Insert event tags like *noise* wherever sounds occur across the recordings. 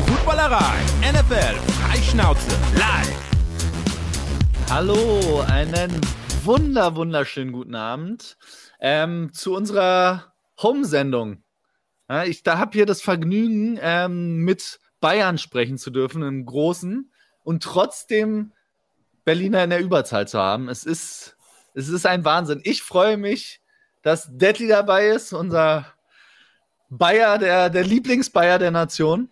die Footballerei. NFL Freischnauze live. Hallo, einen wunder wunderschönen guten Abend ähm, zu unserer Home-Sendung. Ja, ich da habe hier das Vergnügen, ähm, mit Bayern sprechen zu dürfen, im Großen, und trotzdem Berliner in der Überzahl zu haben. Es ist, es ist ein Wahnsinn. Ich freue mich, dass Deadly dabei ist, unser Bayer, der, der Lieblingsbayer der Nation.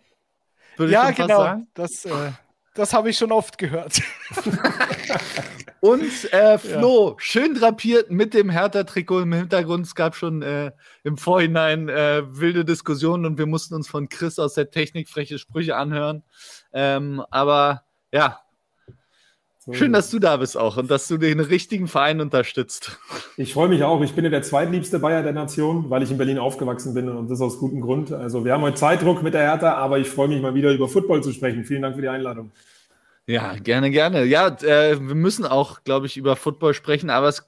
Ja, genau. Das, äh, das habe ich schon oft gehört. *laughs* Und äh, Flo, ja. schön drapiert mit dem Hertha-Trikot im Hintergrund. Es gab schon äh, im Vorhinein äh, wilde Diskussionen und wir mussten uns von Chris aus der Technik freche Sprüche anhören. Ähm, aber ja, Schön, dass du da bist auch und dass du den richtigen Verein unterstützt. Ich freue mich auch. Ich bin ja der zweitliebste Bayer der Nation, weil ich in Berlin aufgewachsen bin und das aus gutem Grund. Also wir haben heute Zeitdruck mit der Hertha, aber ich freue mich mal wieder über Football zu sprechen. Vielen Dank für die Einladung. Ja, gerne, gerne. Ja, äh, wir müssen auch, glaube ich, über Football sprechen, aber es,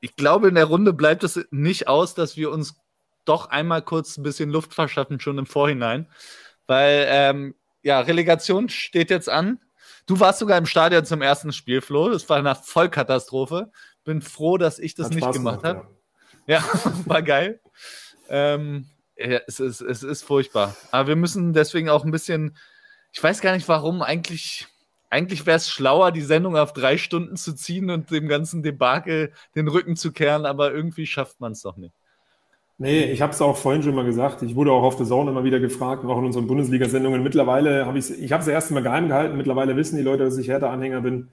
ich glaube, in der Runde bleibt es nicht aus, dass wir uns doch einmal kurz ein bisschen Luft verschaffen, schon im Vorhinein. Weil, ähm, ja, Relegation steht jetzt an. Du warst sogar im Stadion zum ersten Spiel, Flo. Das war eine Vollkatastrophe. Bin froh, dass ich das Hat nicht Spaß gemacht habe. Ja. ja, *laughs* war geil. Ähm, ja, es, ist, es ist furchtbar. Aber wir müssen deswegen auch ein bisschen, ich weiß gar nicht warum, eigentlich, eigentlich wäre es schlauer, die Sendung auf drei Stunden zu ziehen und dem ganzen Debakel den Rücken zu kehren, aber irgendwie schafft man es doch nicht. Nee, ich habe es auch vorhin schon mal gesagt. Ich wurde auch auf der Zone immer wieder gefragt, auch in unseren Bundesliga-Sendungen. Mittlerweile habe ich ich habe es erst mal geheim gehalten. Mittlerweile wissen die Leute, dass ich Hertha-Anhänger bin.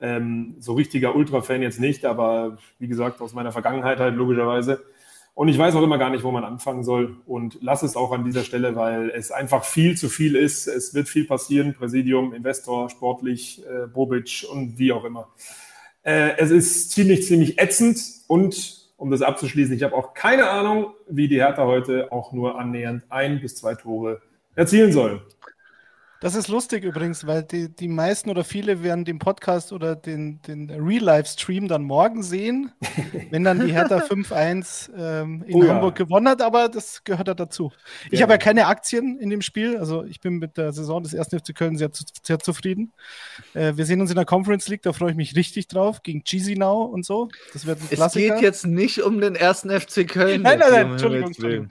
Ähm, so richtiger Ultra-Fan jetzt nicht, aber wie gesagt, aus meiner Vergangenheit halt logischerweise. Und ich weiß auch immer gar nicht, wo man anfangen soll. Und lass es auch an dieser Stelle, weil es einfach viel zu viel ist. Es wird viel passieren. Präsidium, Investor, sportlich, äh, Bobic und wie auch immer. Äh, es ist ziemlich, ziemlich ätzend und um das abzuschließen, ich habe auch keine Ahnung, wie die Hertha heute auch nur annähernd ein bis zwei Tore erzielen soll. Das ist lustig übrigens, weil die, die meisten oder viele werden den Podcast oder den, den Real-Life-Stream dann morgen sehen, *laughs* wenn dann die Hertha 5-1 ähm, in oh, Hamburg ja. gewonnen hat, aber das gehört ja dazu. Ich ja. habe ja keine Aktien in dem Spiel, also ich bin mit der Saison des 1. FC Köln sehr, sehr zufrieden. Äh, wir sehen uns in der Conference League, da freue ich mich richtig drauf, gegen Cheesy Now und so. Das wird ein es Klassiker. Es geht jetzt nicht um den 1. FC Köln. Nein, nein, nein, Entschuldigung, Entschuldigung.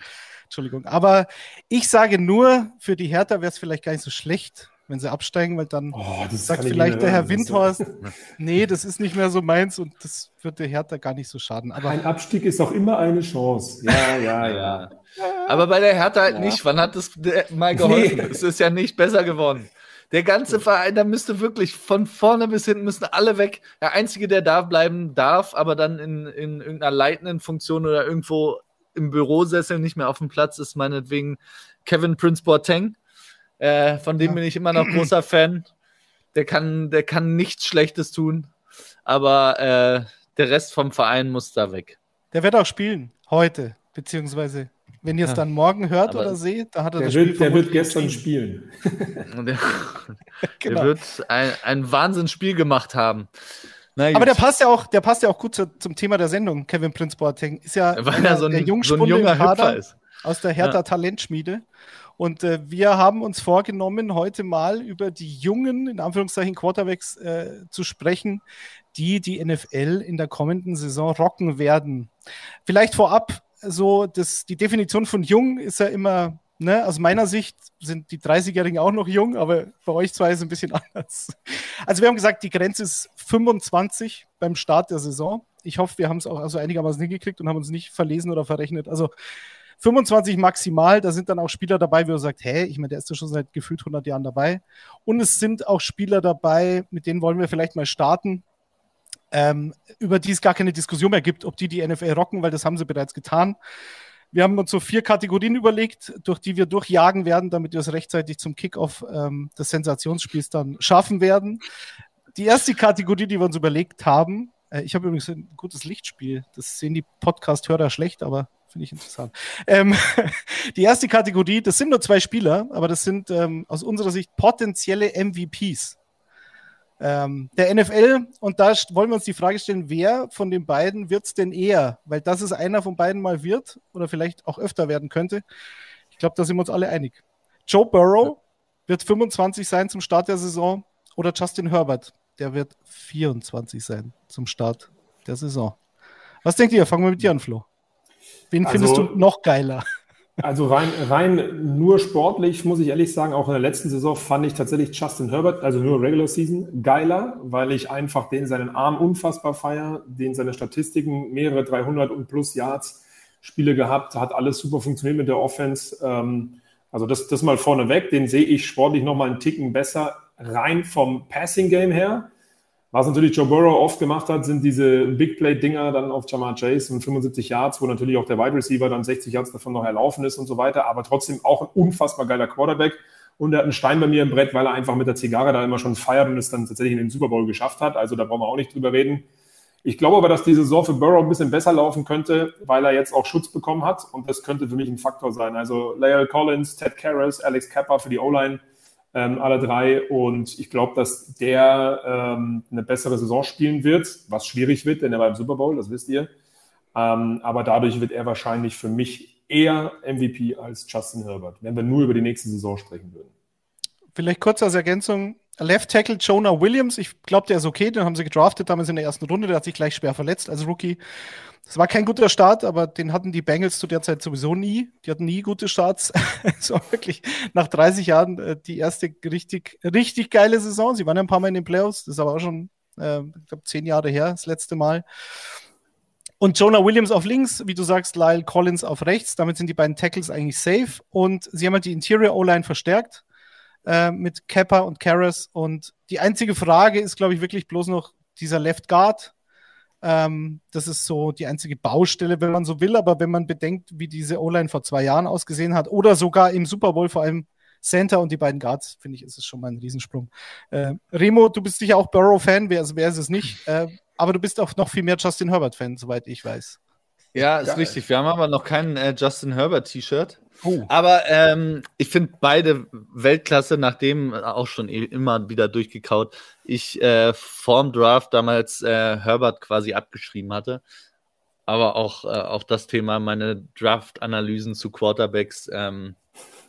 Entschuldigung. Aber ich sage nur, für die Hertha wäre es vielleicht gar nicht so schlecht, wenn sie absteigen, weil dann oh, sagt vielleicht der Herr Windhorst, *laughs* nee, das ist nicht mehr so meins und das wird der Hertha gar nicht so schaden. Aber ein Abstieg ist auch immer eine Chance. Ja, ja, ja. *laughs* Aber bei der Hertha halt ja. nicht. Wann hat das mal geholfen? Nee. Es ist ja nicht besser geworden. Der ganze Verein, da müsste wirklich von vorne bis hinten müssen alle weg. Der Einzige, der da bleiben darf, aber dann in, in irgendeiner leitenden Funktion oder irgendwo im Bürosessel nicht mehr auf dem Platz ist meinetwegen Kevin Prince Boateng. Äh, von dem ja. bin ich immer noch großer *clears throat* Fan. Der kann, der kann nichts Schlechtes tun, aber äh, der Rest vom Verein muss da weg. Der wird auch spielen heute, beziehungsweise wenn ihr es dann morgen hört oder seht, da hat er der das wird, Spiel Der wird gestern spielen. *laughs* der, *laughs* genau. der, wird ein, ein Wahnsinnsspiel gemacht haben. Aber der passt ja auch, der passt ja auch gut zu, zum Thema der Sendung, Kevin Prince Boateng. Ist ja, Weil er so ein, der so ein junger Hüpfer ist. Aus der Hertha ja. Talentschmiede. Und äh, wir haben uns vorgenommen, heute mal über die jungen, in Anführungszeichen, Quarterbacks äh, zu sprechen, die die NFL in der kommenden Saison rocken werden. Vielleicht vorab, so das, die Definition von jung ist ja immer ne, aus meiner Sicht sind die 30-Jährigen auch noch jung, aber bei euch zwei ist es ein bisschen *laughs* anders. Also wir haben gesagt, die Grenze ist 25 beim Start der Saison. Ich hoffe, wir haben es auch also einigermaßen hingekriegt und haben uns nicht verlesen oder verrechnet. Also 25 maximal, da sind dann auch Spieler dabei, wo ihr sagt, hä, ich meine, der ist ja schon seit gefühlt 100 Jahren dabei. Und es sind auch Spieler dabei, mit denen wollen wir vielleicht mal starten, ähm, über die es gar keine Diskussion mehr gibt, ob die die NFL rocken, weil das haben sie bereits getan. Wir haben uns so vier Kategorien überlegt, durch die wir durchjagen werden, damit wir es rechtzeitig zum Kickoff ähm, des Sensationsspiels dann schaffen werden. Die erste Kategorie, die wir uns überlegt haben, äh, ich habe übrigens ein gutes Lichtspiel. Das sehen die Podcast-Hörer schlecht, aber finde ich interessant. Ähm, *laughs* die erste Kategorie, das sind nur zwei Spieler, aber das sind ähm, aus unserer Sicht potenzielle MVPs ähm, der NFL. Und da wollen wir uns die Frage stellen, wer von den beiden wird es denn eher? Weil das es einer von beiden mal wird oder vielleicht auch öfter werden könnte. Ich glaube, da sind wir uns alle einig. Joe Burrow wird 25 sein zum Start der Saison oder Justin Herbert, der wird 24 sein zum Start der Saison. Was denkt ihr? Fangen wir mit dir an, Flo. Wen also, findest du noch geiler? Also rein, rein nur sportlich, muss ich ehrlich sagen, auch in der letzten Saison fand ich tatsächlich Justin Herbert, also nur Regular Season, geiler, weil ich einfach den seinen Arm unfassbar feier, den seine Statistiken, mehrere 300 und plus Yards Spiele gehabt, hat alles super funktioniert mit der Offense. Ähm, also das, das mal vorneweg, den sehe ich sportlich nochmal einen Ticken besser, rein vom Passing Game her. Was natürlich Joe Burrow oft gemacht hat, sind diese Big Play-Dinger dann auf Jamar Chase und 75 Yards, wo natürlich auch der Wide Receiver dann 60 Yards davon noch erlaufen ist und so weiter, aber trotzdem auch ein unfassbar geiler Quarterback. Und er hat einen Stein bei mir im Brett, weil er einfach mit der Zigarre da immer schon feiert und es dann tatsächlich in den Super Bowl geschafft hat. Also da brauchen wir auch nicht drüber reden. Ich glaube aber, dass die Saison für Burrow ein bisschen besser laufen könnte, weil er jetzt auch Schutz bekommen hat. Und das könnte für mich ein Faktor sein. Also Lael Collins, Ted Karras, Alex Kappa für die O-Line ähm, alle drei. Und ich glaube, dass der ähm, eine bessere Saison spielen wird, was schwierig wird, denn er war im Super Bowl, das wisst ihr. Ähm, aber dadurch wird er wahrscheinlich für mich eher MVP als Justin Herbert, wenn wir nur über die nächste Saison sprechen würden. Vielleicht kurz als Ergänzung. Left Tackle Jonah Williams, ich glaube, der ist okay, den haben sie gedraftet damals in der ersten Runde, der hat sich gleich schwer verletzt als Rookie. Das war kein guter Start, aber den hatten die Bengals zu der Zeit sowieso nie. Die hatten nie gute Starts. *laughs* Es war wirklich nach 30 Jahren äh, die erste richtig, richtig geile Saison. Sie waren ja ein paar Mal in den Playoffs, das ist aber auch schon, äh, ich glaube, zehn Jahre her, das letzte Mal. Und Jonah Williams auf links, wie du sagst, Lyle Collins auf rechts. Damit sind die beiden Tackles eigentlich safe. Und sie haben halt die Interior O-Line verstärkt äh, mit Kappa und Karras. Und die einzige Frage ist, glaube ich, wirklich bloß noch dieser Left Guard. Ähm, das ist so die einzige Baustelle, wenn man so will. Aber wenn man bedenkt, wie diese O-Line vor zwei Jahren ausgesehen hat oder sogar im Super Bowl vor allem Center und die beiden Guards, finde ich, ist es schon mal ein Riesensprung. Äh, Remo, du bist sicher auch Burrow-Fan, wer, also wer ist es nicht? Äh, aber du bist auch noch viel mehr Justin Herbert-Fan, soweit ich weiß. Ja, ist Geil. richtig. Wir haben aber noch kein äh, Justin Herbert-T-Shirt. Oh. Aber ähm, ich finde beide Weltklasse, nachdem auch schon e-, immer wieder durchgekaut, ich äh, vorm Draft damals äh, Herbert quasi abgeschrieben hatte. Aber auch, äh, auch das Thema, meine Draft-Analysen zu Quarterbacks ähm,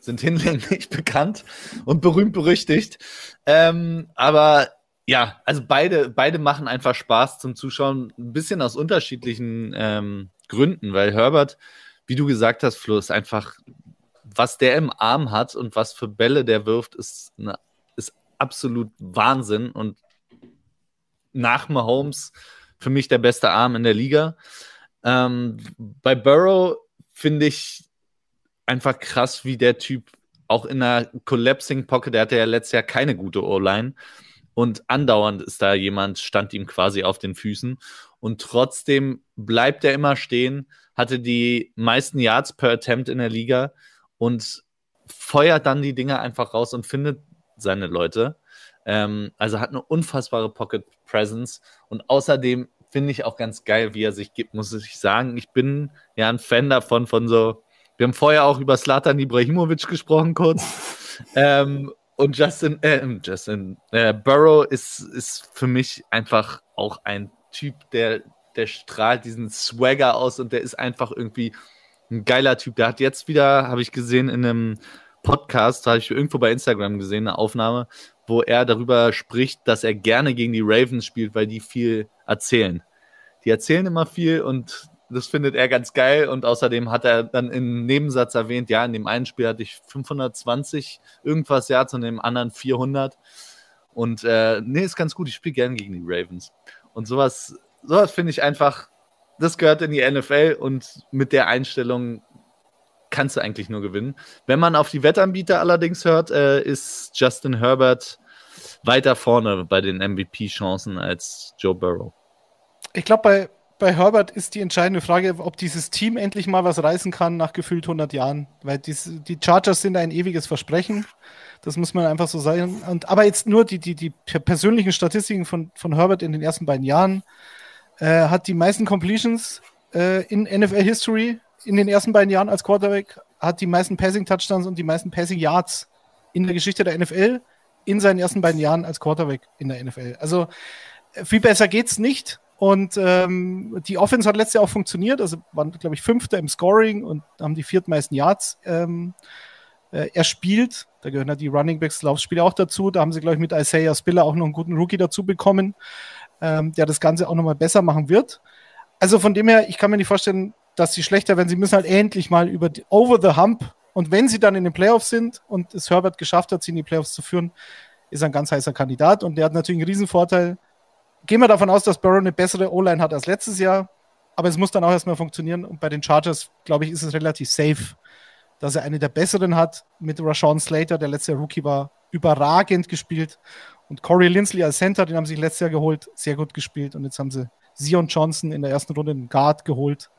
sind *laughs* hinlänglich bekannt und berühmt berüchtigt. Ähm, aber ja, also beide, beide machen einfach Spaß zum Zuschauen, ein bisschen aus unterschiedlichen ähm, Gründen, weil Herbert, wie du gesagt hast, Flo, ist einfach, was der im Arm hat und was für Bälle der wirft, ist, eine, ist absolut Wahnsinn. Und nach Mahomes für mich der beste Arm in der Liga. Ähm, bei Burrow finde ich einfach krass, wie der Typ auch in einer Collapsing Pocket, der hatte ja letztes Jahr keine gute O-Line. Und andauernd ist da jemand, stand ihm quasi auf den Füßen. Und trotzdem bleibt er immer stehen, hatte die meisten Yards per Attempt in der Liga und feuert dann die Dinger einfach raus und findet seine Leute. Ähm, also hat eine unfassbare Pocket Presence und außerdem finde ich auch ganz geil, wie er sich gibt, muss ich sagen. Ich bin ja ein Fan davon, von so. Wir haben vorher auch über Slatan Ibrahimovic gesprochen, kurz. *laughs* ähm, und Justin, äh, Justin äh, Burrow ist, ist für mich einfach auch ein Typ, der, der strahlt diesen Swagger aus und der ist einfach irgendwie ein geiler Typ. Der hat jetzt wieder, habe ich gesehen, in einem Podcast, habe ich irgendwo bei Instagram gesehen, eine Aufnahme, wo er darüber spricht, dass er gerne gegen die Ravens spielt, weil die viel erzählen. Die erzählen immer viel und das findet er ganz geil und außerdem hat er dann im Nebensatz erwähnt, ja, in dem einen Spiel hatte ich 520 irgendwas und in dem anderen 400 und äh, nee, ist ganz gut, ich spiele gerne gegen die Ravens und sowas, sowas finde ich einfach, das gehört in die NFL und mit der Einstellung kannst du eigentlich nur gewinnen. Wenn man auf die Wettanbieter allerdings hört, äh, ist Justin Herbert weiter vorne bei den MVP-Chancen als Joe Burrow. Ich glaube, bei bei Herbert ist die entscheidende Frage, ob dieses Team endlich mal was reißen kann nach gefühlt 100 Jahren. Weil dies, die Chargers sind ein ewiges Versprechen. Das muss man einfach so sagen. Und, aber jetzt nur die, die, die persönlichen Statistiken von, von Herbert in den ersten beiden Jahren. Äh, hat die meisten Completions äh, in NFL History in den ersten beiden Jahren als Quarterback, hat die meisten Passing Touchdowns und die meisten Passing Yards in der Geschichte der NFL in seinen ersten beiden Jahren als Quarterback in der NFL. Also äh, viel besser geht's nicht. Und ähm, die Offense hat letztes Jahr auch funktioniert. Also waren, glaube ich, Fünfter im Scoring und haben die viertmeisten Yards ähm, Äh, er spielt, da gehören ja die Running Backs Laufspiele auch dazu. Da haben sie, glaube ich, mit Isaiah Spiller auch noch einen guten Rookie dazu bekommen, ähm, der das Ganze auch nochmal besser machen wird. Also von dem her, ich kann mir nicht vorstellen, dass sie schlechter werden. Sie müssen halt endlich mal über die, over the hump und wenn sie dann in den Playoffs sind und es Herbert geschafft hat, sie in die Playoffs zu führen, ist er ein ganz heißer Kandidat und der hat natürlich einen Riesenvorteil. Gehen wir davon aus, dass Burrow eine bessere O-Line hat als letztes Jahr, aber es muss dann auch erstmal funktionieren und bei den Chargers, glaube ich, ist es relativ safe, dass er eine der besseren hat mit Rashawn Slater, der letzte Rookie war, überragend gespielt und Corey Lindsley als Center, den haben sie letztes Jahr geholt, sehr gut gespielt und jetzt haben sie Zion Johnson in der ersten Runde einen Guard geholt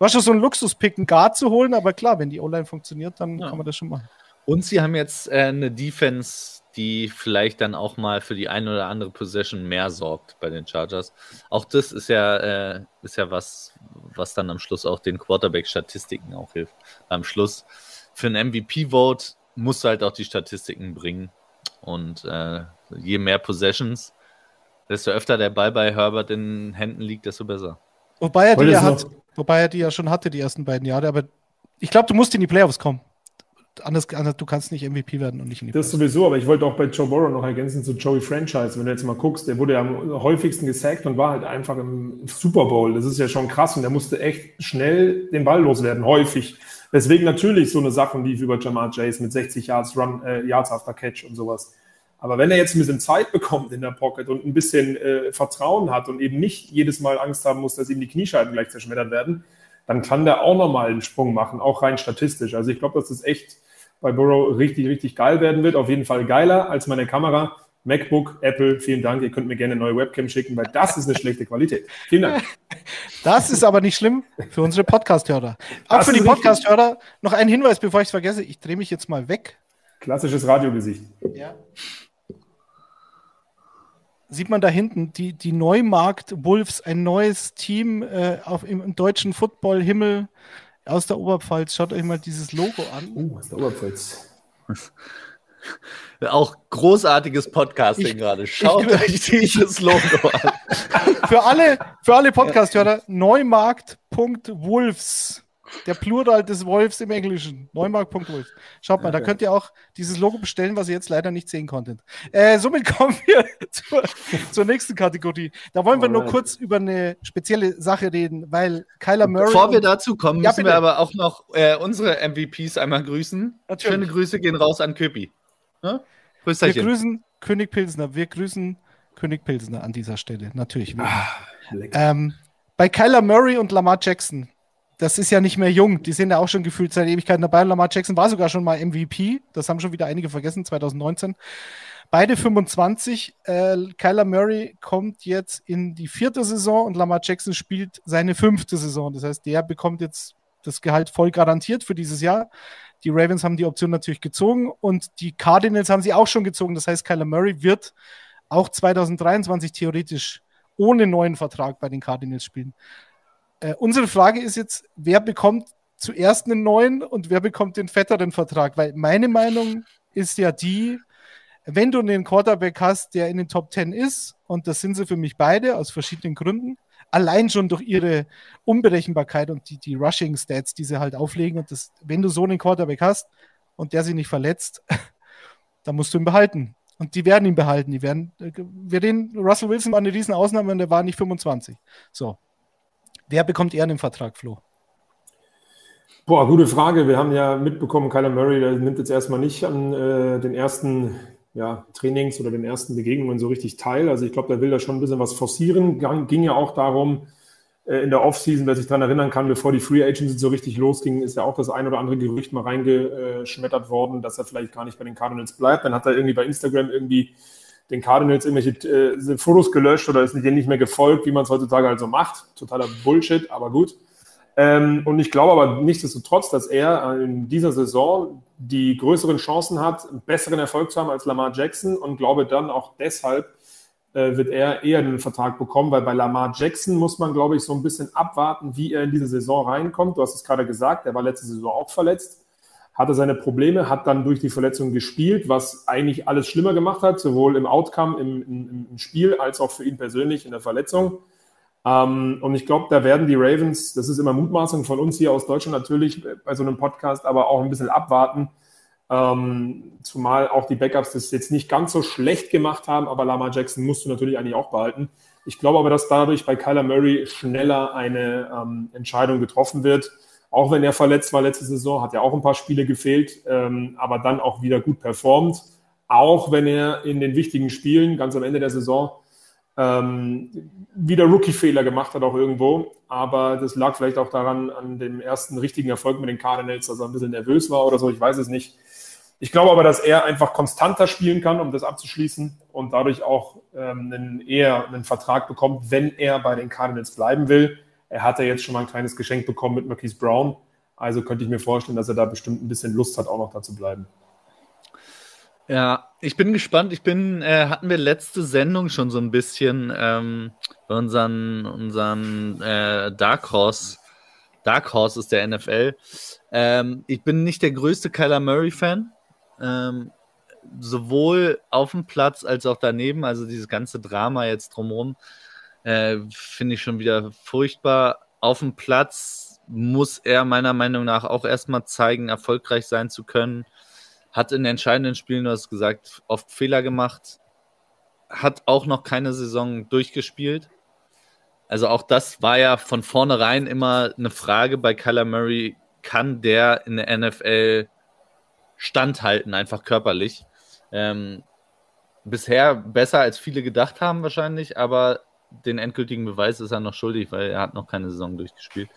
war schon so ein Luxuspick, einen Guard zu holen, aber klar, wenn die O-Line funktioniert, dann ja. kann man das schon machen. Und sie haben jetzt äh, eine Defense, die vielleicht dann auch mal für die eine oder andere Possession mehr sorgt bei den Chargers. Auch das ist ja, äh, ist ja was, was dann am Schluss auch den Quarterback-Statistiken auch hilft. Am Schluss für ein MVP-Vote musst du halt auch die Statistiken bringen. Und äh, je mehr Possessions, desto öfter der Ball bei Herbert in Händen liegt, desto besser. Wobei er die ja hat, wobei er die ja schon hatte, die ersten beiden Jahre. Aber ich glaube, du musst in die Playoffs kommen. Anders, anders, du kannst nicht MVP werden und nicht in die Playoffs. Das sowieso, aber ich wollte auch bei Joe Burrow noch ergänzen zu Joey Franchise. Wenn du jetzt mal guckst, der wurde ja am häufigsten gesackt und war halt einfach im Super Bowl. Das ist ja schon krass und der musste echt schnell den Ball loswerden, häufig. Deswegen natürlich so eine Sache lief über Jamar Chase mit 60 Yards Run, äh, Yards after Catch und sowas. Aber wenn er jetzt ein bisschen Zeit bekommt in der Pocket und ein bisschen äh, Vertrauen hat und eben nicht jedes Mal Angst haben muss, dass ihm die Kniescheiben gleich zerschmettert werden, dann kann der auch nochmal einen Sprung machen, auch rein statistisch. Also ich glaube, dass das echt bei Burrow richtig, richtig geil werden wird. Auf jeden Fall geiler als meine Kamera. MacBook, Apple, vielen Dank. Ihr könnt mir gerne eine neue Webcam schicken, weil das ist eine schlechte Qualität. Vielen Dank. *laughs* Das ist aber nicht schlimm für unsere Podcast-Hörer. Auch das für die Podcast-Hörer noch ein Hinweis, bevor ich es vergesse. Ich drehe mich jetzt mal weg. Klassisches Radiogesicht. Ja sieht man da hinten die, die Neumarkt Wolves, ein neues Team äh, auf, im, im deutschen Football-Himmel aus der Oberpfalz. Schaut euch mal dieses Logo an. Oh, aus der Oberpfalz. *laughs* *laughs* Auch großartiges Podcasting gerade. Schaut ich, euch dieses *laughs* Logo an. für alle, für alle Podcast-Hörer, neumarkt.wolfs der Plural des Wolfs im Englischen. Neumark.wolf. Schaut mal, okay. da könnt ihr auch dieses Logo bestellen, was ihr jetzt leider nicht sehen konntet. Äh, somit *laughs* kommen wir zur, zur, nächsten Kategorie. Da wollen wir Alright. nur kurz über eine spezielle Sache reden, weil Kyler Murray. Bevor wir dazu kommen, ja, müssen wir aber auch noch äh, unsere MVPs einmal grüßen. Natürlich. Schöne Grüße gehen raus an Köpi. Ja? Wir grüßen König Pilsner. Wir grüßen König Pilsner an dieser Stelle. Natürlich. Ah, ähm, bei Kyler Murray und Lamar Jackson das ist ja nicht mehr jung. Die sind ja auch schon gefühlt seit Ewigkeiten dabei. Lamar Jackson war sogar schon mal MVP. Das haben schon wieder einige vergessen, 2019. Beide 25. Äh, Kyler Murray kommt jetzt in die vierte Saison und Lamar Jackson spielt seine fünfte Saison. Das heißt, der bekommt jetzt das Gehalt voll garantiert für dieses Jahr. Die Ravens haben die Option natürlich gezogen und die Cardinals haben sie auch schon gezogen. Das heißt, Kyler Murray wird auch 2023 theoretisch ohne neuen Vertrag bei den Cardinals spielen. Äh, unsere Frage ist jetzt, wer bekommt zuerst einen neuen und wer bekommt den fetteren Vertrag? Weil meine Meinung ist ja die, wenn du einen Quarterback hast, der in den Top 10 ist, und das sind sie für mich beide aus verschiedenen Gründen, allein schon durch ihre Unberechenbarkeit und die, die Rushing-Stats, die sie halt auflegen. Und das, wenn du so einen Quarterback hast und der sich nicht verletzt, *laughs* dann musst du ihn behalten. Und die werden ihn behalten. Die werden, äh, wir reden, Russell Wilson war eine riesen Ausnahme und der war nicht 25. So. Wer bekommt eher einen Vertrag, Flo? Boah, gute Frage. Wir haben ja mitbekommen, Kyler Murray, nimmt jetzt erstmal nicht an äh, den ersten ja, Trainings oder den ersten Begegnungen so richtig teil. Also ich glaube, der will da schon ein bisschen was forcieren. Ging ja auch darum, äh, in der Offseason, wer sich daran erinnern kann, bevor die Free Agency so richtig losging, ist ja auch das ein oder andere Gerücht mal reingeschmettert worden, dass er vielleicht gar nicht bei den Cardinals bleibt. Dann hat er irgendwie bei Instagram irgendwie den Cardinals irgendwelche äh, Fotos gelöscht oder ist denen nicht mehr gefolgt, wie man es heutzutage halt so macht. Totaler Bullshit, aber gut. Ähm, und ich glaube aber nichtsdestotrotz, dass er in dieser Saison die größeren Chancen hat, einen besseren Erfolg zu haben als Lamar Jackson und glaube dann auch deshalb äh, wird er eher einen Vertrag bekommen, weil bei Lamar Jackson muss man, glaube ich, so ein bisschen abwarten, wie er in diese Saison reinkommt. Du hast es gerade gesagt, er war letzte Saison auch verletzt hatte seine Probleme, hat dann durch die Verletzung gespielt, was eigentlich alles schlimmer gemacht hat, sowohl im Outcome, im, im, im Spiel, als auch für ihn persönlich in der Verletzung. Ähm, und ich glaube, da werden die Ravens, das ist immer Mutmaßung von uns hier aus Deutschland natürlich bei so einem Podcast, aber auch ein bisschen abwarten, Ähm, zumal auch die Backups das jetzt nicht ganz so schlecht gemacht haben, aber Lamar Jackson musst du natürlich eigentlich auch behalten. Ich glaube aber, dass dadurch bei Kyler Murray schneller eine ähm, Entscheidung getroffen wird. Auch wenn er verletzt war letzte Saison, hat ja auch ein paar Spiele gefehlt, ähm, aber dann auch wieder gut performt. Auch wenn er in den wichtigen Spielen, ganz am Ende der Saison, ähm, wieder Rookie-Fehler gemacht hat auch irgendwo. Aber das lag vielleicht auch daran, an dem ersten richtigen Erfolg mit den Cardinals, dass er ein bisschen nervös war oder so, ich weiß es nicht. Ich glaube aber, dass er einfach konstanter spielen kann, um das abzuschließen und dadurch auch ähm, einen, eher einen Vertrag bekommt, wenn er bei den Cardinals bleiben will. Er hat ja jetzt schon mal ein kleines Geschenk bekommen mit Marquise Brown. Also könnte ich mir vorstellen, dass er da bestimmt ein bisschen Lust hat, auch noch da zu bleiben. Ja, ich bin gespannt. Ich bin, äh, hatten wir letzte Sendung schon so ein bisschen ähm, bei unseren, unseren äh, Dark Horse. Dark Horse ist der NFL. Ähm, ich bin nicht der größte Kyler Murray-Fan. Ähm, sowohl auf dem Platz als auch daneben. Also dieses ganze Drama jetzt drumherum äh, finde ich schon wieder furchtbar. Auf dem Platz muss er meiner Meinung nach auch erstmal zeigen, erfolgreich sein zu können hat in entscheidenden Spielen, du hast gesagt, oft Fehler gemacht, hat auch noch keine Saison durchgespielt. Also auch das war ja von vornherein immer eine Frage bei Kyler Murray, kann der in der NFL standhalten, einfach körperlich? Ähm, bisher besser als viele gedacht haben wahrscheinlich, aber den endgültigen Beweis ist er noch schuldig, weil er hat noch keine Saison durchgespielt.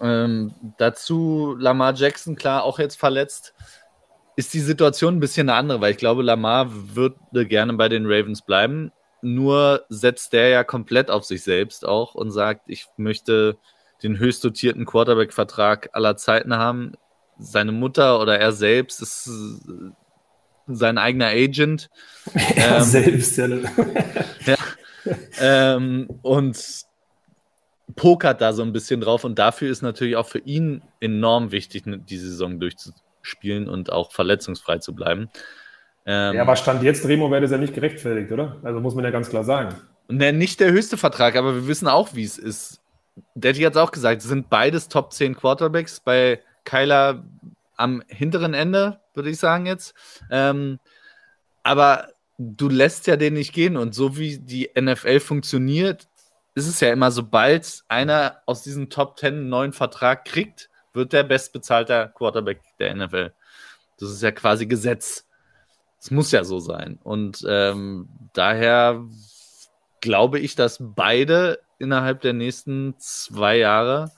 Ähm, dazu Lamar Jackson, klar, auch jetzt verletzt ist die Situation ein bisschen eine andere, weil ich glaube, Lamar würde gerne bei den Ravens bleiben. Nur setzt der ja komplett auf sich selbst auch und sagt, ich möchte den höchst dotierten Quarterback-Vertrag aller Zeiten haben. Seine Mutter oder er selbst ist äh, sein eigener Agent. *laughs* Er ähm, selbst, ja. *laughs* ja. ähm, und pokert da so ein bisschen drauf und dafür ist natürlich auch für ihn enorm wichtig, die Saison durchzuziehen spielen und auch verletzungsfrei zu bleiben. Ähm, ja, aber Stand jetzt, Remo, wäre das ja nicht gerechtfertigt, oder? Also muss man ja ganz klar sagen. Ne, nicht der höchste Vertrag, aber wir wissen auch, wie es ist. Daddy hat es auch gesagt, es sind beides Top 10 Quarterbacks. Bei Kyler am hinteren Ende, würde ich sagen jetzt. Ähm, aber du lässt ja den nicht gehen. Und so wie die NFL funktioniert, ist es ja immer, sobald einer aus diesem Top 10 einen neuen Vertrag kriegt, wird der bestbezahlte Quarterback der NFL. Das ist ja quasi Gesetz. Es muss ja so sein. Und ähm, daher glaube ich, dass beide innerhalb der nächsten zwei Jahre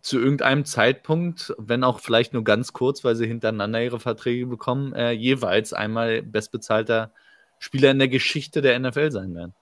zu irgendeinem Zeitpunkt, wenn auch vielleicht nur ganz kurz, weil sie hintereinander ihre Verträge bekommen, äh, jeweils einmal bestbezahlter Spieler in der Geschichte der NFL sein werden.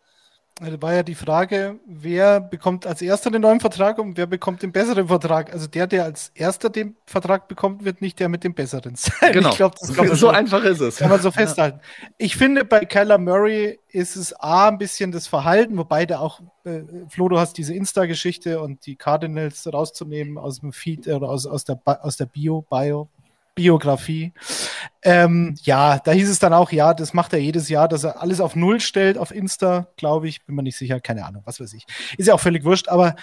Also war ja die Frage, wer bekommt als erster den neuen Vertrag und wer bekommt den besseren Vertrag. Also der, der als erster den Vertrag bekommt, wird nicht der mit dem besseren sein. *laughs* Genau. Ich glaub, das so, einfach ist es. Kann man so festhalten. Ja. Ich finde, bei Kyler Murray ist es A, ein bisschen das Verhalten, wobei da auch, äh, Flo, du hast diese Insta-Geschichte und die Cardinals rauszunehmen aus dem Feed oder aus, aus der, aus der Bio, Bio, Biografie. Ähm, ja, da hieß es dann auch, ja, das macht er jedes Jahr, dass er alles auf Null stellt auf Insta, glaube ich. Bin mir nicht sicher, keine Ahnung, was weiß ich. Ist ja auch völlig wurscht, aber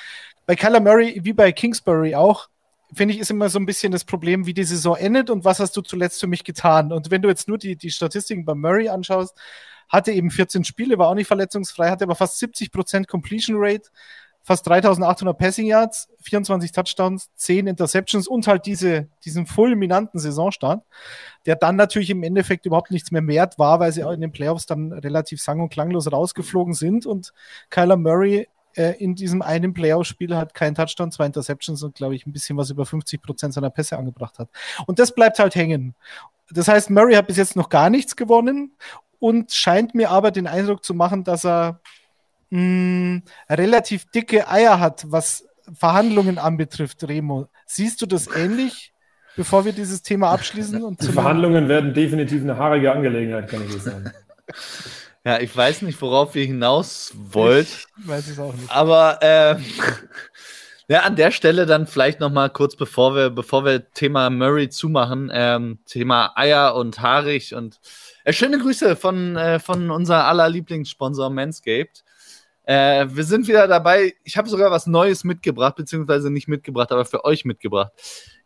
bei Kyler Murray, wie bei Kingsbury auch, finde ich, ist immer so ein bisschen das Problem, wie die Saison endet und was hast du zuletzt für mich getan. Und wenn du jetzt nur die, die Statistiken bei Murray anschaust, hatte eben 14 Spiele, war auch nicht verletzungsfrei, hatte aber fast 70% Completion Rate, fast 3800 Passing Yards, 24 Touchdowns, 10 Interceptions und halt diese, diesen fulminanten Saisonstart, der dann natürlich im Endeffekt überhaupt nichts mehr wert war, weil sie auch in den Playoffs dann relativ sang- und klanglos rausgeflogen sind und Kyler Murray äh, in diesem einen Playoff-Spiel hat keinen Touchdown, zwei Interceptions und glaube ich ein bisschen was über 50 Prozent seiner Pässe angebracht hat. Und das bleibt halt hängen. Das heißt, Murray hat bis jetzt noch gar nichts gewonnen und scheint mir aber den Eindruck zu machen, dass er mh, relativ dicke Eier hat, was Verhandlungen anbetrifft, Remo. Siehst du das ähnlich, bevor wir dieses Thema abschließen? Und Die Verhandlungen werden definitiv eine haarige Angelegenheit, kann ich sagen. *laughs* Ja, ich weiß nicht, worauf ihr hinaus wollt. Ich weiß es auch nicht. Aber äh, *laughs* ja, an der Stelle dann vielleicht noch mal kurz, bevor wir, bevor wir Thema Murray zumachen, ähm, Thema Eier und haarig und äh, schöne Grüße von, äh, von unser aller Lieblingssponsor Manscaped. Äh, wir sind wieder dabei. Ich habe sogar was Neues mitgebracht, beziehungsweise nicht mitgebracht, aber für euch mitgebracht.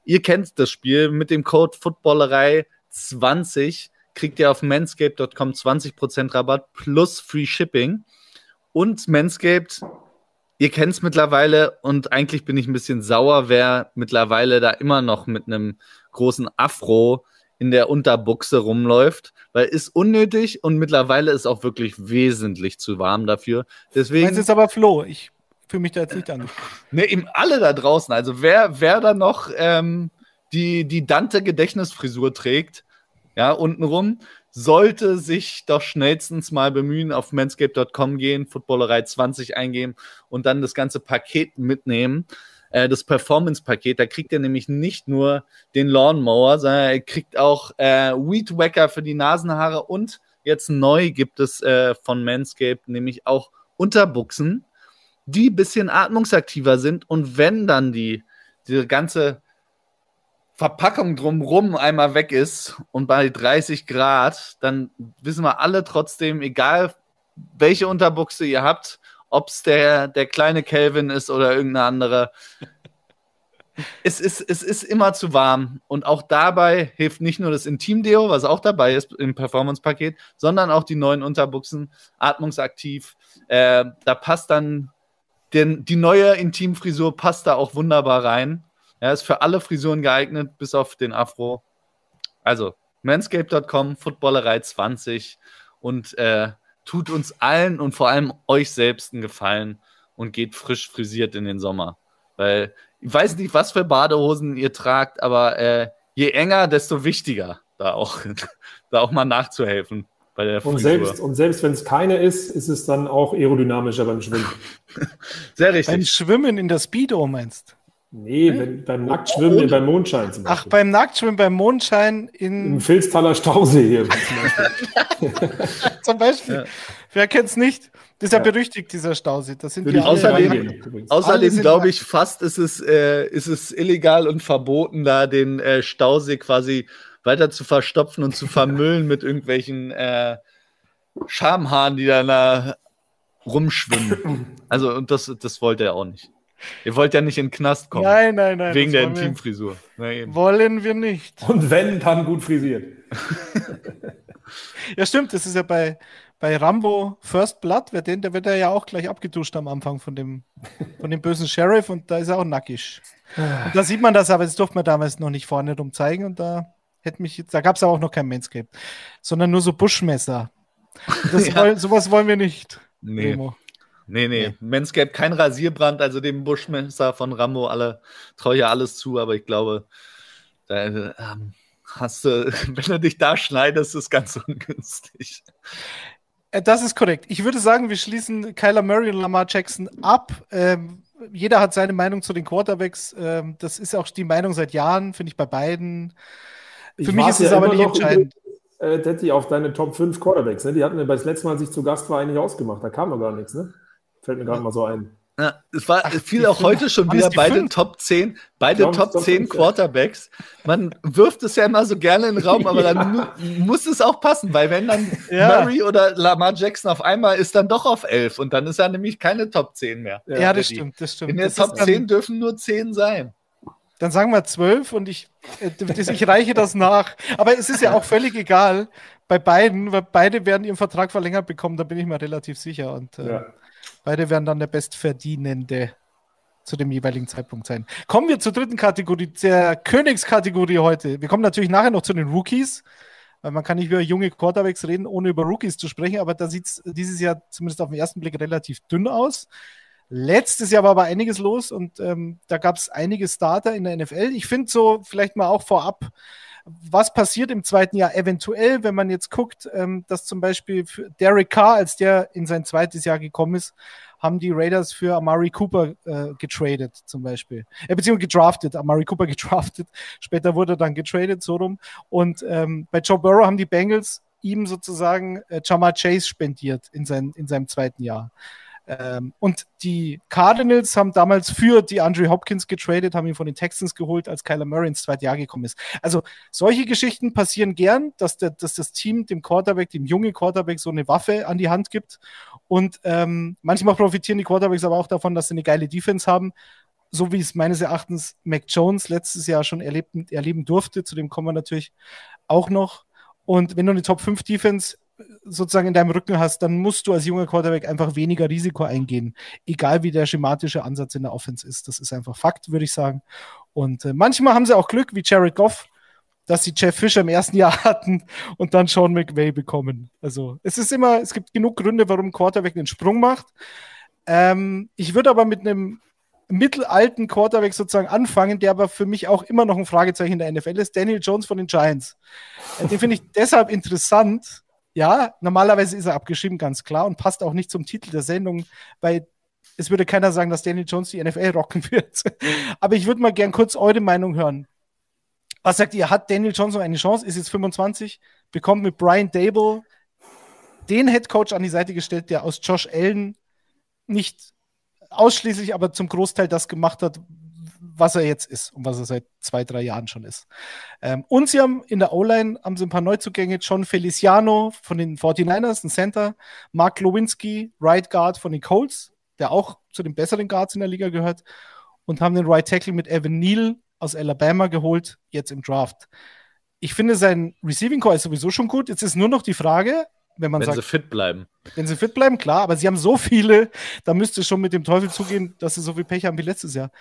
Ihr kennt das Spiel mit dem Code Footballerei 20 kriegt ihr auf manscaped.com 20% Rabatt plus Free Shipping. Und Manscaped, ihr kennt es mittlerweile und eigentlich bin ich ein bisschen sauer, wer mittlerweile da immer noch mit einem großen Afro in der Unterbuchse rumläuft, weil ist unnötig und mittlerweile ist auch wirklich wesentlich zu warm dafür. Deswegen. Jetzt aber Flo, ich fühle mich da jetzt nicht an. Ne, eben alle da draußen. Also wer, wer da noch ähm, die, die Dante-Gedächtnisfrisur trägt, ja, untenrum, sollte sich doch schnellstens mal bemühen, auf manscape.com gehen, Footballerei 20 eingeben und dann das ganze Paket mitnehmen. Äh, das Performance-Paket, da kriegt ihr nämlich nicht nur den Lawnmower, sondern ihr kriegt auch äh, Weed Wacker für die Nasenhaare und jetzt neu gibt es äh, von Manscaped nämlich auch Unterbuchsen, die ein bisschen atmungsaktiver sind und wenn dann die, diese ganze Verpackung drumrum einmal weg ist und bei 30 Grad, dann wissen wir alle trotzdem, egal welche Unterbuchse ihr habt, ob es der, der kleine Kelvin ist oder irgendeine andere. es, ist, es ist immer zu warm. Und auch dabei hilft nicht nur das Intim-Deo, was auch dabei ist im Performance-Paket, sondern auch die neuen Unterbuchsen, atmungsaktiv. Äh, da passt dann den, die neue Intimfrisur passt da auch wunderbar rein. Er ist für alle Frisuren geeignet, bis auf den Afro. Also, manscape.com, Footballerei 20 und äh, tut uns allen und vor allem euch selbst einen Gefallen und geht frisch frisiert in den Sommer. Weil ich weiß nicht, was für Badehosen ihr tragt, aber äh, je enger, desto wichtiger, da auch, *laughs* da auch mal nachzuhelfen. Bei der und, selbst, und selbst wenn es keine ist, ist es dann auch aerodynamischer beim Schwimmen. *laughs* Sehr richtig. Beim Schwimmen in der Speedo meinst Nee, wenn, beim Nacktschwimmen oh, beim Mondschein zum Beispiel. Ach, beim Nacktschwimmen beim Mondschein in. Im Filztaler Stausee hier *laughs* zum Beispiel. Ja. Wer kennt es nicht? Das ist ja, ja, berüchtigt, dieser Stausee. Das sind die außerdem, außerdem glaube ich, fast ist es, äh, ist es illegal und verboten, da den äh, Stausee quasi weiter zu verstopfen und zu *laughs* vermüllen mit irgendwelchen äh, Schamhaaren, die da rumschwimmen. *laughs* Also, und das, das wollte er auch nicht. Ihr wollt ja nicht in den Knast kommen. Nein, nein, nein. Wegen der Intimfrisur. wollen wir nicht. Und wenn, dann gut frisiert. *laughs* ja, stimmt. Das ist ja bei, bei Rambo First Blood, wer den, der wird ja auch gleich abgeduscht am Anfang von dem, von dem bösen Sheriff und da ist er auch nackig. Und da sieht man das, aber das durfte man damals noch nicht vorne drum zeigen und da hätte mich jetzt, da gab es auch noch kein Manscape, sondern nur so Buschmesser. Das *laughs* ja. wollen, sowas wollen wir nicht. Nee. Remo. Nee, nee, nee. Manscaped kein Rasierbrand, also dem Buschmesser von Rambo, alle traue ja alles zu, aber ich glaube, da ähm, hast du, *laughs* wenn du dich da schneidest, ist ganz *laughs* ungünstig. Äh, das ist korrekt. Ich würde sagen, wir schließen Kyler Murray und Lamar Jackson ab. Ähm, jeder hat seine Meinung zu den Quarterbacks. Ähm, das ist auch die Meinung seit Jahren, finde ich bei beiden. Für ich mich ist es aber nicht entscheidend. Äh, Detti, auf deine Top 5 Quarterbacks. Ne? Die hatten wir das letzte Mal, als ich zu Gast war, eigentlich ausgemacht. Da kam noch gar nichts, ne? Fällt mir gerade mal so ein. Ja, es war Ach, viel auch heute schon wieder beide fünf? Top 10, beide glaube, Top 10 Quarterbacks. Man wirft es ja immer so gerne in den Raum, aber *laughs* ja. dann muss es auch passen, weil wenn dann ja. Murray oder Lamar Jackson auf einmal ist dann doch auf 11 und dann ist er nämlich keine Top 10 mehr. Ja, ja das stimmt, das stimmt. In der das Top 10 dürfen nur 10 sein. Dann sagen wir 12 und ich, äh, ich reiche das nach. Aber es ist ja auch völlig egal bei beiden, weil beide werden ihren Vertrag verlängert bekommen, da bin ich mir relativ sicher. Und äh, Beide werden dann der Bestverdienende zu dem jeweiligen Zeitpunkt sein. Kommen wir zur dritten Kategorie, der Königskategorie heute. Wir kommen natürlich nachher noch zu den Rookies, weil man kann nicht über junge Quarterbacks reden, ohne über Rookies zu sprechen, aber da sieht es dieses Jahr zumindest auf den ersten Blick relativ dünn aus. Letztes Jahr war aber einiges los und ähm, da gab es einige Starter in der NFL. Ich finde so vielleicht mal auch vorab, was passiert im zweiten Jahr eventuell, wenn man jetzt guckt, ähm, dass zum Beispiel Derek Carr, als der in sein zweites Jahr gekommen ist, haben die Raiders für Amari Cooper äh, getradet, zum Beispiel. Äh, beziehungsweise gedraftet, Amari Cooper *laughs* gedraftet. Später wurde er dann getradet, so rum. Und ähm, bei Joe Burrow haben die Bengals ihm sozusagen äh, Jamar Chase spendiert in, sein, in seinem zweiten Jahr. Ähm, und die Cardinals haben damals für die Andre Hopkins getradet, haben ihn von den Texans geholt, als Kyler Murray ins zweite Jahr gekommen ist. Also solche Geschichten passieren gern, dass, der, dass das Team dem Quarterback, dem jungen Quarterback so eine Waffe an die Hand gibt. Und ähm, manchmal profitieren die Quarterbacks aber auch davon, dass sie eine geile Defense haben. So wie es meines Erachtens Mac Jones letztes Jahr schon erlebt, erleben durfte, zu dem kommen wir natürlich auch noch. Und wenn du eine Top 5 Defense sozusagen in deinem Rücken hast, dann musst du als junger Quarterback einfach weniger Risiko eingehen. Egal wie der schematische Ansatz in der Offense ist. Das ist einfach Fakt, würde ich sagen. Und äh, manchmal haben sie auch Glück, wie Jared Goff, dass sie Jeff Fisher im ersten *laughs* Jahr hatten und dann Sean McVay bekommen. Also es ist immer, es gibt genug Gründe, warum Quarterback einen Sprung macht. Ähm, ich würde aber mit einem mittelalten Quarterback sozusagen anfangen, der aber für mich auch immer noch ein Fragezeichen in der NFL ist, Daniel Jones von den Giants. Äh, den finde ich deshalb interessant. Ja, normalerweise ist er abgeschrieben, ganz klar, und passt auch nicht zum Titel der Sendung, weil es würde keiner sagen, dass Daniel Jones die NFL rocken wird. *laughs* aber ich würde mal gern kurz eure Meinung hören. Was sagt ihr? Hat Daniel Jones noch eine Chance? Ist jetzt 25, bekommt mit Brian Dable den Head Coach an die Seite gestellt, der aus Josh Allen nicht ausschließlich, aber zum Großteil das gemacht hat, was er jetzt ist und was er seit zwei, drei Jahren schon ist. Ähm, und sie haben in der O-Line haben sie ein paar Neuzugänge, John Feliciano von den 49ers, ein Center, Mark Lewinsky, Right Guard von den Colts, der auch zu den besseren Guards in der Liga gehört, und haben den Right Tackle mit Evan Neal aus Alabama geholt, jetzt im Draft. Ich finde, sein Receiving Core ist sowieso schon gut. Jetzt ist nur noch die Frage, wenn man wenn sagt. Wenn sie fit bleiben. Wenn sie fit bleiben, klar, aber sie haben so viele, da müsste es schon mit dem Teufel zugehen, dass sie so viel Pech haben wie letztes Jahr.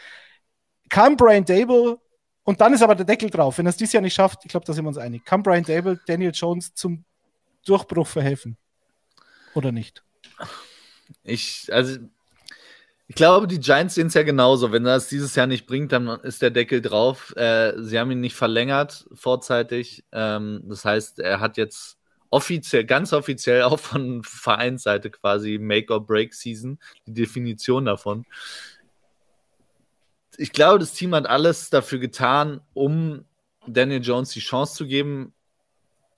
Kam Brian Dable und dann ist aber der Deckel drauf. Wenn er es dieses Jahr nicht schafft, ich glaube, da sind wir uns einig. Kann Brian Dable Daniel Jones zum Durchbruch verhelfen? Oder nicht? Ich, also, ich glaube, die Giants sehen es ja genauso. Wenn er es dieses Jahr nicht bringt, dann ist der Deckel drauf. Äh, sie haben ihn nicht verlängert vorzeitig. Ähm, das heißt, er hat jetzt offiziell, ganz offiziell auch von Vereinsseite quasi Make or Break Season, die Definition davon. Ich glaube, das Team hat alles dafür getan, um Daniel Jones die Chance zu geben,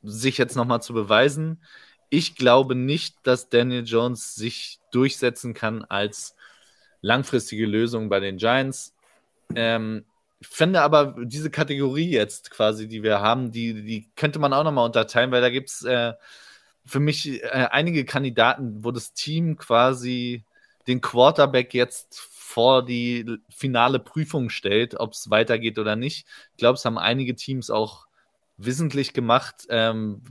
sich jetzt nochmal zu beweisen. Ich glaube nicht, dass Daniel Jones sich durchsetzen kann als langfristige Lösung bei den Giants. Ähm, ich finde aber diese Kategorie jetzt quasi, die wir haben, die, die könnte man auch nochmal unterteilen, weil da gibt es äh, für mich äh, einige Kandidaten, wo das Team quasi den Quarterback jetzt vor die finale Prüfung stellt, ob es weitergeht oder nicht. Ich glaube, es haben einige Teams auch wissentlich gemacht, ähm,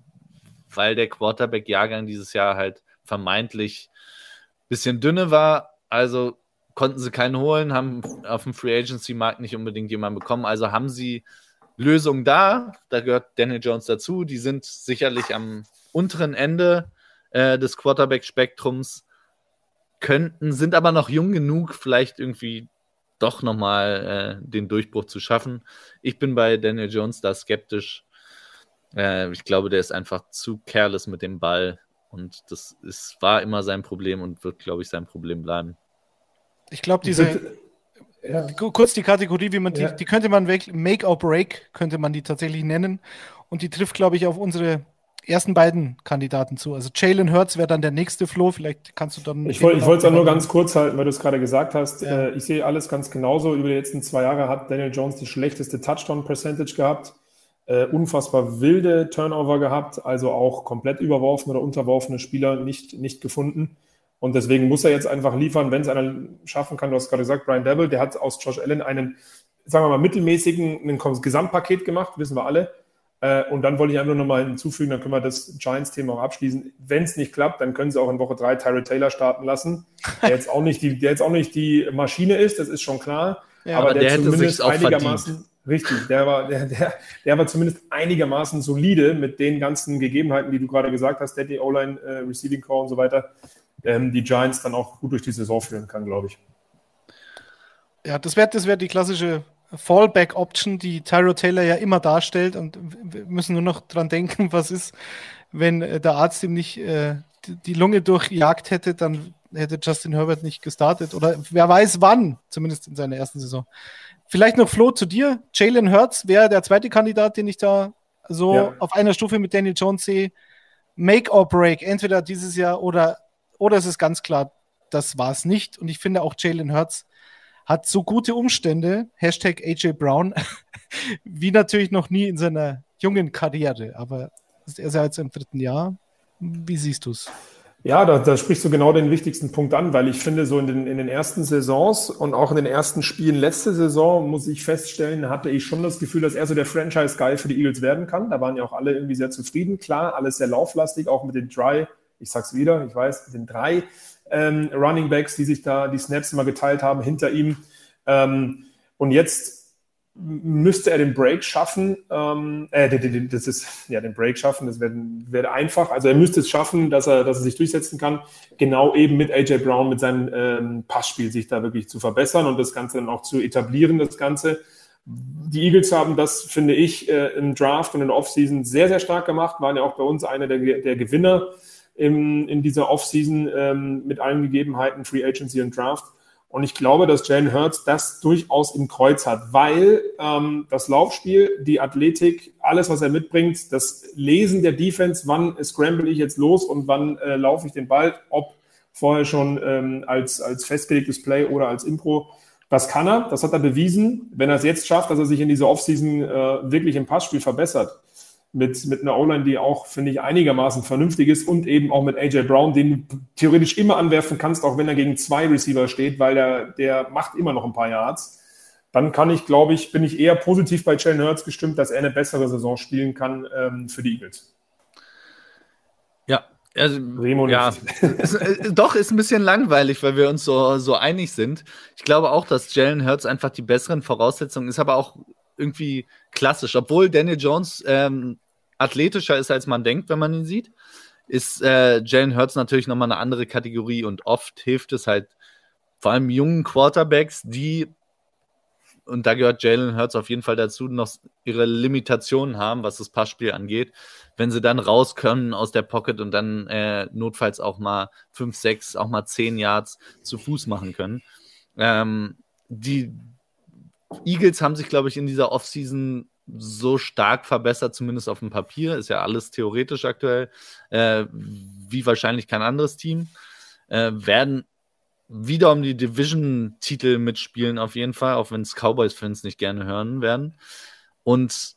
weil der Quarterback-Jahrgang dieses Jahr halt vermeintlich ein bisschen dünne war. Also konnten sie keinen holen, haben auf dem Free Agency Markt nicht unbedingt jemanden bekommen. Also haben sie Lösungen da. Da gehört Daniel Jones dazu. Die sind sicherlich am unteren Ende äh, des Quarterback-Spektrums, könnten, sind aber noch jung genug, vielleicht irgendwie doch nochmal äh, den Durchbruch zu schaffen. Ich bin bei Daniel Jones da skeptisch. Äh, ich glaube, der ist einfach zu careless mit dem Ball. Und das ist, war immer sein Problem und wird, glaube ich, sein Problem bleiben. Ich glaube, diese. Ja. Kurz die Kategorie, wie man die, ja. die könnte man weg, Make or Break könnte man die tatsächlich nennen. Und die trifft, glaube ich, auf unsere ersten beiden Kandidaten zu. Also Jalen Hurts wäre dann der nächste Flo. Vielleicht kannst du dann. Ich, wollte es auch nur ganz kurz halten, weil du es gerade gesagt hast. Ja. Äh, ich sehe alles ganz genauso. Über die letzten zwei Jahre hat Daniel Jones die schlechteste Touchdown-Percentage gehabt. Äh, unfassbar wilde Turnover gehabt, also auch komplett überworfene oder unterworfene Spieler nicht, nicht gefunden. Und deswegen muss er jetzt einfach liefern, wenn es einer schaffen kann. Du hast gerade gesagt, Brian Devil, der hat aus Josh Allen einen, sagen wir mal, mittelmäßigen ein Gesamtpaket gemacht, wissen wir alle. Äh, und dann wollte ich einfach nur noch mal hinzufügen, dann können wir das Giants-Thema auch abschließen. Wenn es nicht klappt, dann können sie auch in Woche drei Tyrell Taylor starten lassen, *laughs* der jetzt auch nicht die, der jetzt auch nicht die Maschine ist, das ist schon klar. Ja, aber, aber, der, der zumindest einigermaßen, verdient. richtig, der war, der, der, der war zumindest einigermaßen solide mit den ganzen Gegebenheiten, die du gerade gesagt hast, Daddy O-Line, äh, Receiving Core und so weiter ähm, die Giants dann auch gut durch die Saison führen kann, glaube ich. Ja, das wäre das wär die klassische Fallback-Option, die Tyro Taylor ja immer darstellt. Und wir müssen nur noch dran denken, *laughs* was ist, wenn äh, der Arzt ihm nicht äh, die Lunge durchjagt hätte, dann hätte Justin Herbert nicht gestartet. Oder wer weiß wann, zumindest in seiner ersten Saison. Vielleicht noch Flo zu dir. Jalen Hurts wäre der zweite Kandidat, den ich da so ja. auf einer Stufe mit Daniel Jones sehe. Make or break, entweder dieses Jahr oder oder es ist ganz klar, das war es nicht. Und ich finde auch Jalen Hurts hat so gute Umstände, Hashtag AJ Brown, *laughs* wie natürlich noch nie in seiner jungen Karriere. Aber er ist ja jetzt im dritten Jahr. Wie siehst du es? Ja, da, da sprichst du genau den wichtigsten Punkt an, weil ich finde, so in den, in den ersten Saisons und auch in den ersten Spielen letzte Saison, muss ich feststellen, hatte ich schon das Gefühl, dass er so der Franchise-Guy für die Eagles werden kann. Da waren ja auch alle irgendwie sehr zufrieden. Klar, alles sehr lauflastig, auch mit den drei, ich sag's wieder, ich weiß, mit den drei ähm, Running Backs, die sich da die Snaps immer geteilt haben hinter ihm. Ähm, und jetzt müsste er den Break schaffen. Ähm, äh, das ist *laughs* ja den Break schaffen, das wäre wär einfach. Also er müsste es schaffen, dass er, dass er sich durchsetzen kann, genau eben mit AJ Brown, mit seinem ähm, Passspiel sich da wirklich zu verbessern und das Ganze dann auch zu etablieren, das Ganze. Die Eagles haben das, finde ich, äh, im Draft und in der Offseason sehr, sehr stark gemacht, waren ja auch bei uns einer der, der Gewinner im, in dieser Offseason ähm, mit allen Gegebenheiten, Free Agency und Draft. Und ich glaube, dass Jalen Hurts das durchaus im Kreuz hat, weil ähm, das Laufspiel, die Athletik, alles, was er mitbringt, das Lesen der Defense, wann scramble ich jetzt los und wann äh, laufe ich den Ball, ob vorher schon ähm, als, als festgelegtes Play oder als Impro, das kann er, das hat er bewiesen. Wenn er es jetzt schafft, dass er sich in dieser Offseason äh, wirklich im Passspiel verbessert, mit, mit einer O-Line, die auch, finde ich, einigermaßen vernünftig ist und eben auch mit AJ Brown, den du theoretisch immer anwerfen kannst, auch wenn er gegen zwei Receiver steht, weil der, der macht immer noch ein paar Yards. Dann kann ich, glaube ich, bin ich eher positiv bei Jalen Hurts gestimmt, dass er eine bessere Saison spielen kann ähm, für die Eagles. Ja, also, Remo ja, ist, *laughs* äh, doch, ist ein bisschen langweilig, weil wir uns so, so einig sind. Ich glaube auch, dass Jalen Hurts einfach die besseren Voraussetzungen ist, aber auch irgendwie klassisch. Obwohl Daniel Jones ähm, athletischer ist, als man denkt, wenn man ihn sieht, ist äh, Jalen Hurts natürlich nochmal eine andere Kategorie und oft hilft es halt vor allem jungen Quarterbacks, die, und da gehört Jalen Hurts auf jeden Fall dazu, noch ihre Limitationen haben, was das Passspiel angeht. Wenn sie dann raus können aus der Pocket und dann äh, notfalls auch mal 5, 6, auch mal 10 Yards zu Fuß machen können. Ähm, die, Eagles haben sich, glaube ich, in dieser Offseason so stark verbessert, zumindest auf dem Papier. Ist ja alles theoretisch aktuell, äh, wie wahrscheinlich kein anderes Team. Äh, werden wieder um die Division-Titel mitspielen, auf jeden Fall, auch wenn es Cowboys-Fans nicht gerne hören werden. Und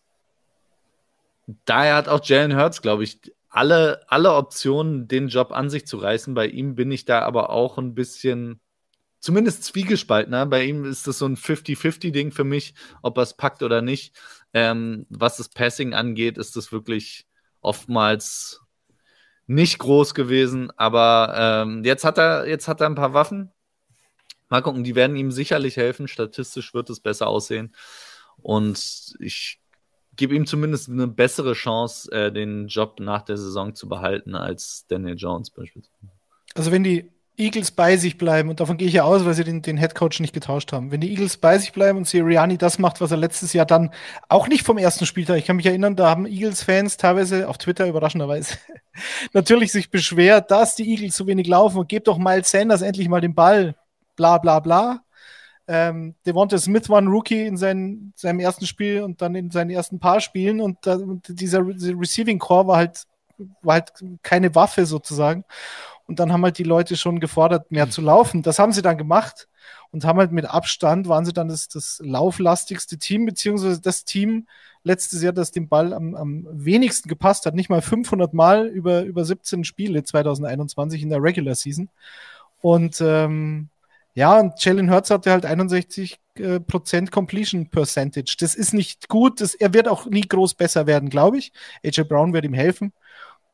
daher hat auch Jalen Hurts, glaube ich, alle, alle Optionen, den Job an sich zu reißen. Bei ihm bin ich da aber auch ein bisschen zumindest zwiegespaltener. Bei ihm ist das so ein 50-50-Ding für mich, ob er es packt oder nicht. Ähm, was das Passing angeht, ist das wirklich oftmals nicht groß gewesen. Aber ähm, jetzt, hat er, jetzt hat er ein paar Waffen. Mal gucken, die werden ihm sicherlich helfen. Statistisch wird es besser aussehen. Und ich gebe ihm zumindest eine bessere Chance, äh, den Job nach der Saison zu behalten, als Daniel Jones beispielsweise. Also wenn die Eagles bei sich bleiben, und davon gehe ich ja aus, weil sie den, den Headcoach nicht getauscht haben. Wenn die Eagles bei sich bleiben und Sirianni das macht, was er letztes Jahr dann auch nicht vom ersten Spieltag, ich kann mich erinnern, da haben Eagles-Fans teilweise auf Twitter überraschenderweise *laughs* natürlich sich beschwert, dass die Eagles so wenig laufen und gebt doch Miles Sanders endlich mal den Ball, bla bla bla. Ähm, Devonta Smith war ein Rookie in seinen, seinem ersten Spiel und dann in seinen ersten paar Spielen und, da, und dieser, dieser Receiving Core war halt, war halt keine Waffe sozusagen. Und dann haben halt die Leute schon gefordert, mehr zu laufen. Das haben sie dann gemacht und haben halt mit Abstand, waren sie dann das, das lauflastigste Team, beziehungsweise das Team letztes Jahr, das den Ball am, am wenigsten gepasst hat. Nicht mal 500 Mal über, über 17 Spiele 2021 in der Regular Season. Und ähm, ja, und Jalen Hurts hatte halt 61 äh, Prozent Completion Percentage. Das ist nicht gut. Das, er wird auch nie groß besser werden, glaube ich. AJ Brown wird ihm helfen.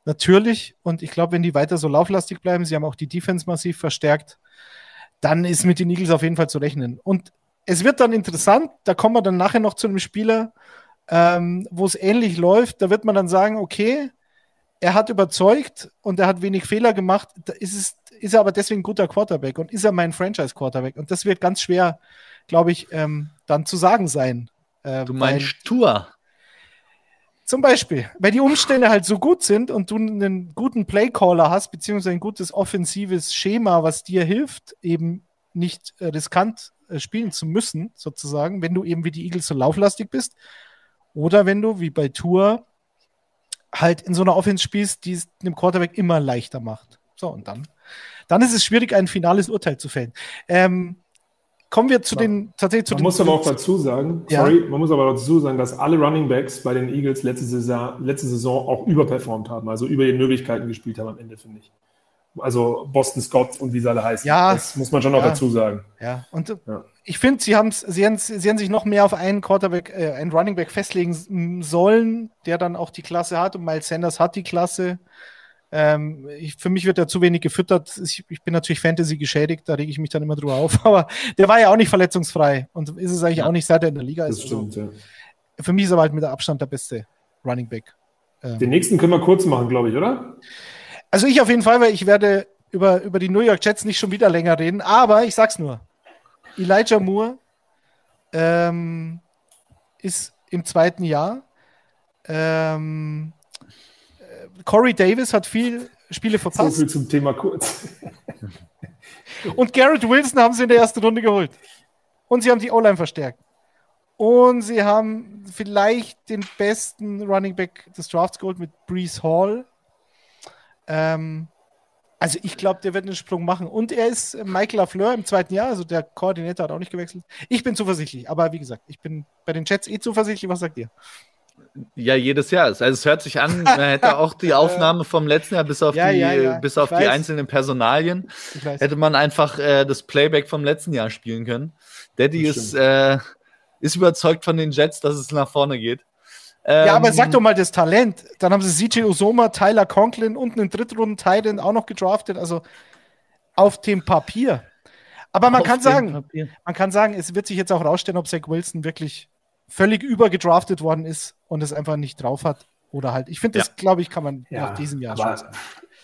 Natürlich. Und ich glaube, wenn die weiter so lauflastig bleiben, sie haben auch die Defense massiv verstärkt, dann ist mit den Eagles auf jeden Fall zu rechnen. Und es wird dann interessant, da kommen wir dann nachher noch zu einem Spieler, ähm, wo es ähnlich läuft. Da wird man dann sagen, okay, er hat überzeugt und er hat wenig Fehler gemacht. Da ist, es, ist er aber deswegen ein guter Quarterback und ist er mein Franchise-Quarterback. Und das wird ganz schwer, glaube ich, ähm, dann zu sagen sein. Äh, du meinst Tour? Zum Beispiel, weil die Umstände halt so gut sind und du einen guten Playcaller hast, beziehungsweise ein gutes offensives Schema, was dir hilft, eben nicht äh, riskant äh, spielen zu müssen, sozusagen, wenn du eben wie die Eagles so lauflastig bist. Oder wenn du, wie bei Tour, halt in so einer Offense spielst, die es einem Quarterback immer leichter macht. So, und dann, dann ist es schwierig, ein finales Urteil zu fällen. Ähm, Kommen wir zu ja. den tatsächlich zu man den. muss aber auch dazu sagen, ja. sorry, man muss aber dazu sagen, dass alle Running Backs bei den Eagles letzte Saison, letzte Saison auch überperformt haben, also über den Möglichkeiten gespielt haben am Ende, finde ich. Also Boston Scott und wie sie alle heißen. Ja. Das muss man schon noch Ja. dazu sagen. Ja, und Ja. ich finde, sie, haben's- sie, haben's- sie haben sich noch mehr auf einen Quarterback, äh, einen Running Back festlegen sollen, der dann auch die Klasse hat. Und Miles Sanders hat die Klasse. Ähm, ich, für mich wird er zu wenig gefüttert. Ich, ich bin natürlich Fantasy geschädigt, da rege ich mich dann immer drüber auf. *laughs* Aber der war ja auch nicht verletzungsfrei und ist es eigentlich Ja. auch nicht, seit er in der Liga Das ist. Also, stimmt, ja. für mich ist er halt mit der Abstand der beste Running Back. Ähm, Den nächsten können wir kurz machen, glaube ich, oder? Also ich auf jeden Fall, weil ich werde über, über die New York Jets nicht schon wieder länger reden, aber ich sag's nur. Elijah Moore ähm, ist im zweiten Jahr. Ähm, äh, Corey Davis hat viel Spiele So verpasst. viel zum Thema kurz. *laughs* Und Garrett Wilson haben sie in der ersten Runde geholt. Und sie haben die O-Line verstärkt. Und sie haben vielleicht den besten Running Back des Drafts geholt mit Brees Hall. Ähm, also ich glaube, der wird einen Sprung machen. Und er ist Michael LaFleur im zweiten Jahr, also der Koordinator hat auch nicht gewechselt. Ich bin zuversichtlich, aber wie gesagt, ich bin bei den Jets eh zuversichtlich. Was sagt ihr? Ja, jedes Jahr. Also es hört sich an, man hätte auch die *laughs* Aufnahme vom letzten Jahr bis auf Ja, die, ja, ja. bis auf Ich die weiß. einzelnen Personalien hätte man einfach äh, das Playback vom letzten Jahr spielen können. Daddy ist, äh, ist überzeugt von den Jets, dass es nach vorne geht. Ja, aber Ähm, sag doch mal das Talent. Dann haben sie CJ Osoma, Tyler Conklin und einen drittrunden Titan auch noch gedraftet. Also auf dem Papier. Aber man auf kann sagen, Papier. man kann sagen, es wird sich jetzt auch rausstellen, ob Zach Wilson wirklich völlig übergedraftet worden ist und es einfach nicht drauf hat. Oder halt. Ich finde, das, glaube ich, kann man nach diesem Jahr schon sagen.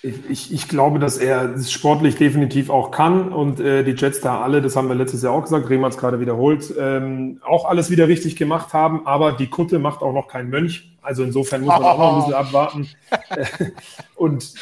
ich, ich, glaube, dass er es sportlich definitiv auch kann und äh, die Jets da alle, das haben wir letztes Jahr auch gesagt, Bremer hat es gerade wiederholt, ähm, auch alles wieder richtig gemacht haben, aber die Kutte macht auch noch kein Mönch. Also insofern muss man auch noch ein bisschen *laughs* abwarten. *laughs* und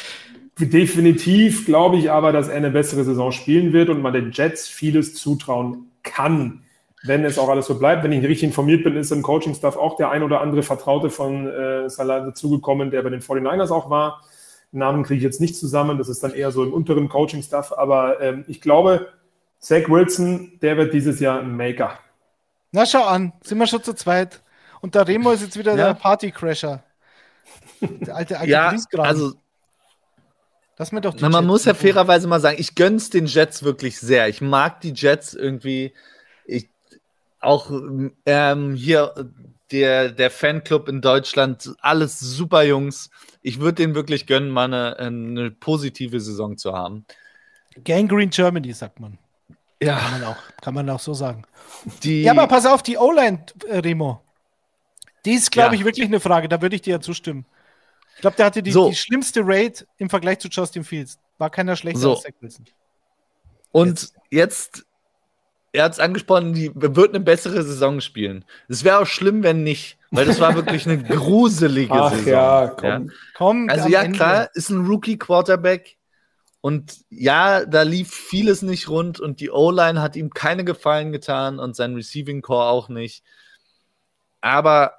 definitiv glaube ich aber, dass er eine bessere Saison spielen wird und man den Jets vieles zutrauen kann. Wenn es auch alles so bleibt, wenn ich richtig informiert bin, ist im Coaching-Staff auch der ein oder andere Vertraute von äh, Salah dazugekommen, der bei den 49ers auch war. Namen kriege ich jetzt nicht zusammen, das ist dann eher so im unteren Coaching-Staff, aber ähm, ich glaube, Zach Wilson, der wird dieses Jahr ein Maker. Na, schau an, sind wir schon zu zweit. Und der Remo ist jetzt wieder Ja. der Partycrasher. Der alte, alte Ja, also Lass mir doch die Na, man Jets muss ja fairerweise mal sagen, ich gönn's den Jets wirklich sehr. Ich mag die Jets irgendwie. Auch ähm, hier der, der Fanclub in Deutschland, alles super Jungs. Ich würde denen wirklich gönnen, mal eine, eine positive Saison zu haben. Gangrene Germany, sagt man. Kann Ja, man auch, kann man auch so sagen. die. Ja, aber pass auf, die O-Line, äh, Remo. Die ist, glaube Ja. ich, wirklich eine Frage. Da würde ich dir ja zustimmen. Ich glaube, der hatte die, So. die schlimmste Rate im Vergleich zu Justin Fields. War keiner schlechter So. als Zach Wilson. Und jetzt, er hat es angesprochen, die wird eine bessere Saison spielen. Es wäre auch schlimm, wenn nicht, weil das war wirklich eine *laughs* gruselige Ach Saison. ja, komm. Komm, Also ja, Ende. klar, ist ein Rookie-Quarterback. Und ja, da lief vieles nicht rund und die O-Line hat ihm keine Gefallen getan und sein Receiving Core auch nicht. Aber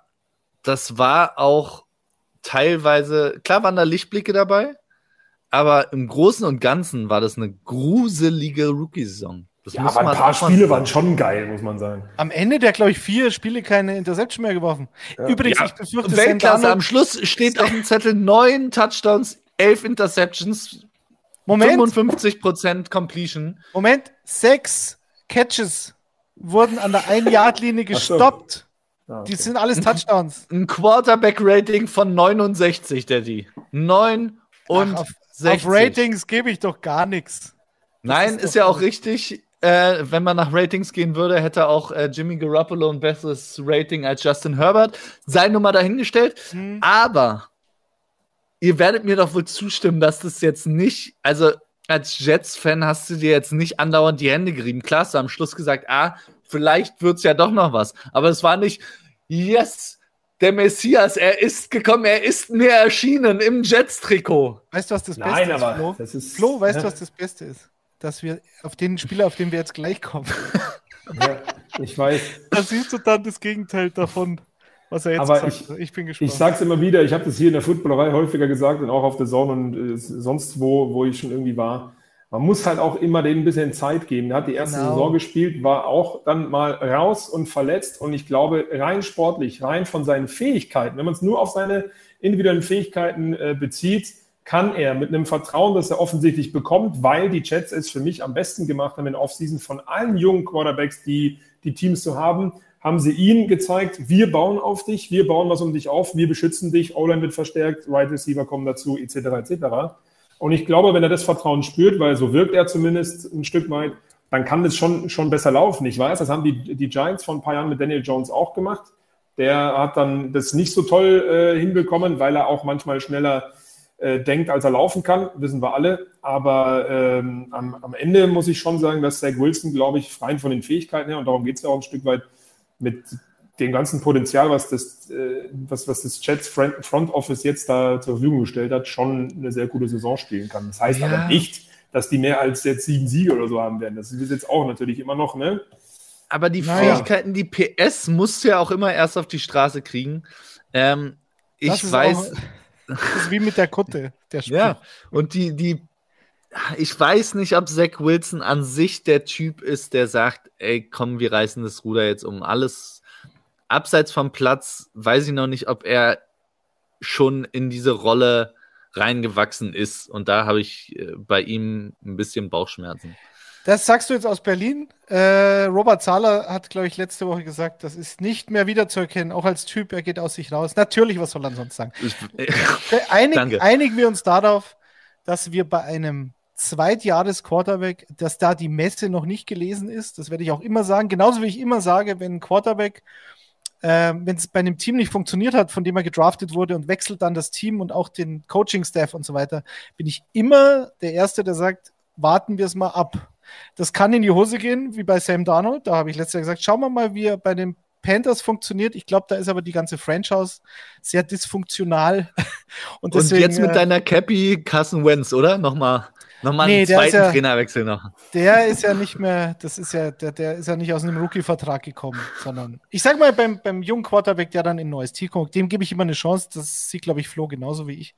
das war auch teilweise, klar waren da Lichtblicke dabei, aber im Großen und Ganzen war das eine gruselige Rookie-Saison. Das Ja, muss aber ein paar Spiele sagen. waren schon geil, muss man sagen. Am Ende der, glaube ich, vier Spiele keine Interception mehr geworfen. Übrigens, Ja, ich befürchte, Sam Weltklasse. Am Schluss steht auf dem Zettel neun Touchdowns, elf Interceptions, Moment, 55% Completion. Moment, sechs Catches wurden an der Ein-Yard-Linie *laughs* Ach so. gestoppt. Ja, Die okay. sind alles Touchdowns. Ein Quarterback-Rating von 69, Daddy. 9 und Ach, auf, 60. auf Ratings gebe ich doch gar nichts. Nein, ist ist, ja auch richtig. Äh, wenn man nach Ratings gehen würde, hätte auch äh, Jimmy Garoppolo ein besseres Rating als Justin Herbert. Sei nur mal dahingestellt. Hm. Aber ihr werdet mir doch wohl zustimmen, dass das jetzt nicht, also als Jets-Fan hast du dir jetzt nicht andauernd die Hände gerieben. Klar, hast du am Schluss gesagt, ah, vielleicht wird es ja doch noch was. Aber es war nicht, yes, der Messias, er ist gekommen, er ist mir erschienen im Jets-Trikot. Weißt du, was das Nein, Beste aber ist, Flo? das ist. Flo, weißt du, ja, was das Beste ist? Dass wir auf den Spieler, auf den wir jetzt gleich kommen, Ja, ich weiß. da siehst du dann das Gegenteil davon, was er jetzt Aber gesagt ich- hat. Ich bin gespannt. Ich sage es immer wieder, ich habe das hier in der Footballerei häufiger gesagt und auch auf der Zone und äh, sonst wo, wo ich schon irgendwie war. Man muss halt auch immer denen ein bisschen Zeit geben. Er hat die erste Genau. Saison gespielt, war auch dann mal raus und verletzt. Und ich glaube, rein sportlich, rein von seinen Fähigkeiten, wenn man es nur auf seine individuellen Fähigkeiten äh, bezieht, kann er mit einem Vertrauen, das er offensichtlich bekommt, weil die Jets es für mich am besten gemacht haben in Offseason von allen jungen Quarterbacks, die die Teams zu haben, haben sie ihn gezeigt, wir bauen auf dich, wir bauen was um dich auf, wir beschützen dich, O-Line wird verstärkt, Right Receiver kommen dazu, etc., etc. Und ich glaube, wenn er das Vertrauen spürt, weil so wirkt er zumindest ein Stück weit, dann kann das schon, schon besser laufen. Ich weiß, das haben die, die Giants vor ein paar Jahren mit Daniel Jones auch gemacht. Der hat dann das nicht so toll äh, hinbekommen, weil er auch manchmal schneller äh, denkt, als er laufen kann, wissen wir alle. Aber ähm, am, am, Ende muss ich schon sagen, dass Zach Wilson, glaube ich, rein von den Fähigkeiten her, und darum geht es ja auch ein Stück weit, mit dem ganzen Potenzial, was das, äh, was, was das Jets Front Office jetzt da zur Verfügung gestellt hat, schon eine sehr gute Saison spielen kann. Das heißt ja. aber nicht, dass die mehr als jetzt sieben Siege oder so haben werden. Das ist jetzt auch natürlich immer noch, ne? Aber die naja. Fähigkeiten, die PS musst du ja auch immer erst auf die Straße kriegen. Ähm, ich weiß. Auch, das ist *laughs* wie mit der Kutte, der Spiel. Ja, und die, die, ich weiß nicht, ob Zach Wilson an sich der Typ ist, der sagt, ey, komm, wir reißen das Ruder jetzt um. Alles abseits vom Platz, weiß ich noch nicht, ob er schon in diese Rolle reingewachsen ist. Und da habe ich äh, bei ihm ein bisschen Bauchschmerzen. Das sagst du jetzt aus Berlin. Äh, Robert Zahler hat, glaube ich, letzte Woche gesagt, das ist nicht mehr wiederzuerkennen, auch als Typ, er geht aus sich raus. Natürlich, was soll er sonst sagen? Ich, äh, Einig, einigen wir uns darauf, dass wir bei einem Zweitjahres-Quarterback, dass da die Messe noch nicht gelesen ist. Das werde ich auch immer sagen. Genauso wie ich immer sage, wenn ein Quarterback, äh, wenn es bei einem Team nicht funktioniert hat, von dem er gedraftet wurde und wechselt dann das Team und auch den Coaching-Staff und so weiter, bin ich immer der Erste, der sagt, warten wir es mal ab das kann in die Hose gehen, wie bei Sam Darnold. Da habe ich letztes Jahr gesagt, schauen wir mal, wie er bei den Panthers funktioniert. Ich glaube, da ist aber die ganze Franchise sehr dysfunktional. *laughs* Und, deswegen, Und jetzt mit äh, deiner Cappy Carson Wentz, oder? Nochmal. Nochmal nee, einen zweiten ja, Trainerwechsel noch. Der ist ja nicht mehr, das ist ja, der, der ist ja nicht aus einem Rookie-Vertrag gekommen, sondern ich sag mal, beim, beim jungen Quarterback, der dann in ein neues Team kommt, dem gebe ich immer eine Chance. Das sieht, glaube ich, Flo genauso wie ich.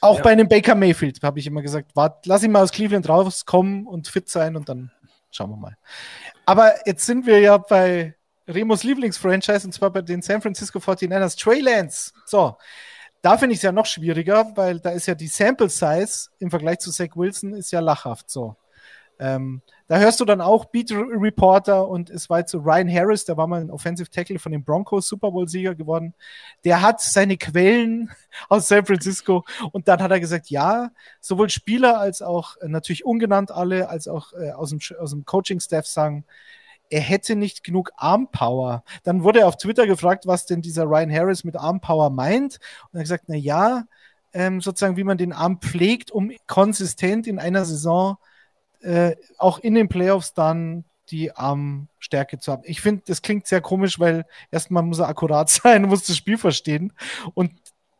Auch ja. bei einem Baker Mayfield habe ich immer gesagt, wart, lass ihn mal aus Cleveland rauskommen und fit sein und dann schauen wir mal. Aber jetzt sind wir ja bei Remos Lieblingsfranchise und zwar bei den San Francisco 49ers, Trey Lance. So, da finde ich es ja noch schwieriger, weil da ist ja die Sample Size im Vergleich zu Zach Wilson ist ja lachhaft so. Ähm, da hörst du dann auch Beat Reporter und es war jetzt so Ryan Harris, der war mal ein Offensive Tackle von den Broncos, Super Bowl-Sieger geworden. Der hat seine Quellen *laughs* aus San Francisco und dann hat er gesagt, ja, sowohl Spieler als auch äh, natürlich ungenannt alle, als auch äh, aus dem, aus dem Coaching-Staff sagen, er hätte nicht genug Armpower. Dann wurde er auf Twitter gefragt, was denn dieser Ryan Harris mit Armpower meint. Und er hat gesagt, na ja, ähm, sozusagen, wie man den Arm pflegt, um konsistent in einer Saison äh, auch in den Playoffs dann die Armstärke zu haben. Ich finde, das klingt sehr komisch, weil erstmal muss er akkurat *laughs* sein, muss das Spiel verstehen und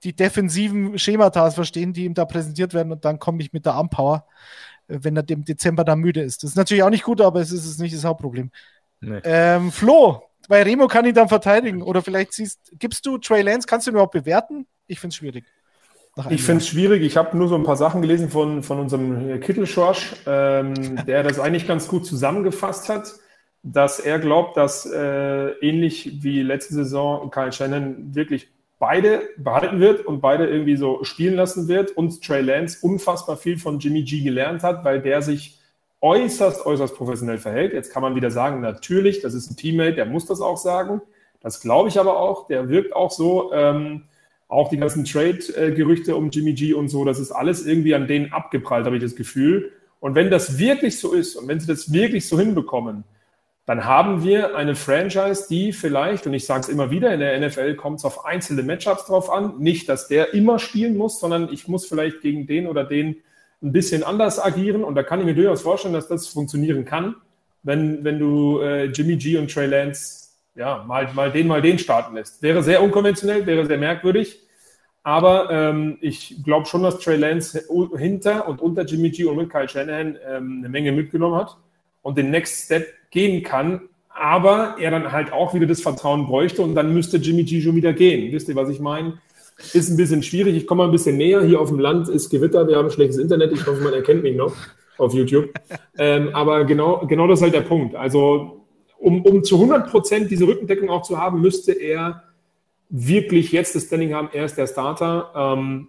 die defensiven Schemata verstehen, die ihm da präsentiert werden und dann komme ich mit der Armpower, äh, wenn er im Dezember da müde ist. Das ist natürlich auch nicht gut, aber es ist nicht das Hauptproblem. Nee. Ähm, Flo, bei Remo kann ihn dann verteidigen oder vielleicht siehst, gibst du Trey Lance, kannst du ihn überhaupt bewerten? Ich finde es schwierig. Ich finde es schwierig. Ich habe nur so ein paar Sachen gelesen von, von unserem Kittelschorsch, ähm, der das eigentlich ganz gut zusammengefasst hat, dass er glaubt, dass äh, ähnlich wie letzte Saison Kyle Shannon wirklich beide behalten wird und beide irgendwie so spielen lassen wird und Trey Lance unfassbar viel von Jimmy G gelernt hat, weil der sich äußerst, äußerst professionell verhält. Jetzt kann man wieder sagen, natürlich, das ist ein Teammate, der muss das auch sagen. Das glaube ich aber auch. Der wirkt auch so. Ähm, auch die ganzen Trade-Gerüchte um Jimmy G und so, das ist alles irgendwie an denen abgeprallt, habe ich das Gefühl. Und wenn das wirklich so ist und wenn sie das wirklich so hinbekommen, dann haben wir eine Franchise, die vielleicht, und ich sage es immer wieder, in der NFL kommt es auf einzelne Matchups drauf an. Nicht, dass der immer spielen muss, sondern ich muss vielleicht gegen den oder den ein bisschen anders agieren. Und da kann ich mir durchaus vorstellen, dass das funktionieren kann, wenn, wenn du äh, Jimmy G und Trey Lance ja, mal, mal den, mal den starten lässt. Wäre sehr unkonventionell, wäre sehr merkwürdig. Aber ähm, ich glaube schon, dass Trey Lance hinter und unter Jimmy G und mit Kyle Shanahan ähm, eine Menge mitgenommen hat und den Next Step gehen kann. Aber er dann halt auch wieder das Vertrauen bräuchte und dann müsste Jimmy G schon wieder gehen. Wisst ihr, was ich meine? Ist ein bisschen schwierig. Ich komme mal ein bisschen näher. Hier auf dem Land ist Gewitter. Wir haben schlechtes Internet. Ich hoffe, man erkennt mich noch auf YouTube. Ähm, aber genau, genau das ist halt der Punkt. Also um, um zu 100 Prozent diese Rückendeckung auch zu haben, müsste er wirklich jetzt das Standing haben, er ist der Starter. Ähm,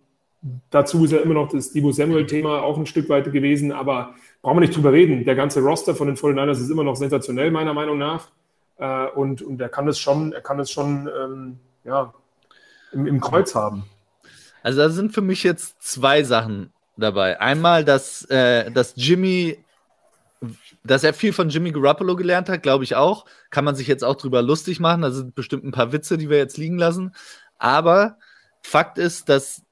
dazu ist ja immer noch das Debo Samuel-Thema auch ein Stück weit gewesen, aber brauchen wir nicht drüber reden. Der ganze Roster von den 49ers ist immer noch sensationell, meiner Meinung nach. Äh, und, und er kann es schon, er kann es schon ähm, ja, im, im Kreuz haben. Also da sind für mich jetzt zwei Sachen dabei. Einmal, dass, äh, dass Jimmy, dass er viel von Jimmy Garoppolo gelernt hat, glaube ich auch. Kann man sich jetzt auch drüber lustig machen. Da sind bestimmt ein paar Witze, die wir jetzt liegen lassen. Aber Fakt ist, dass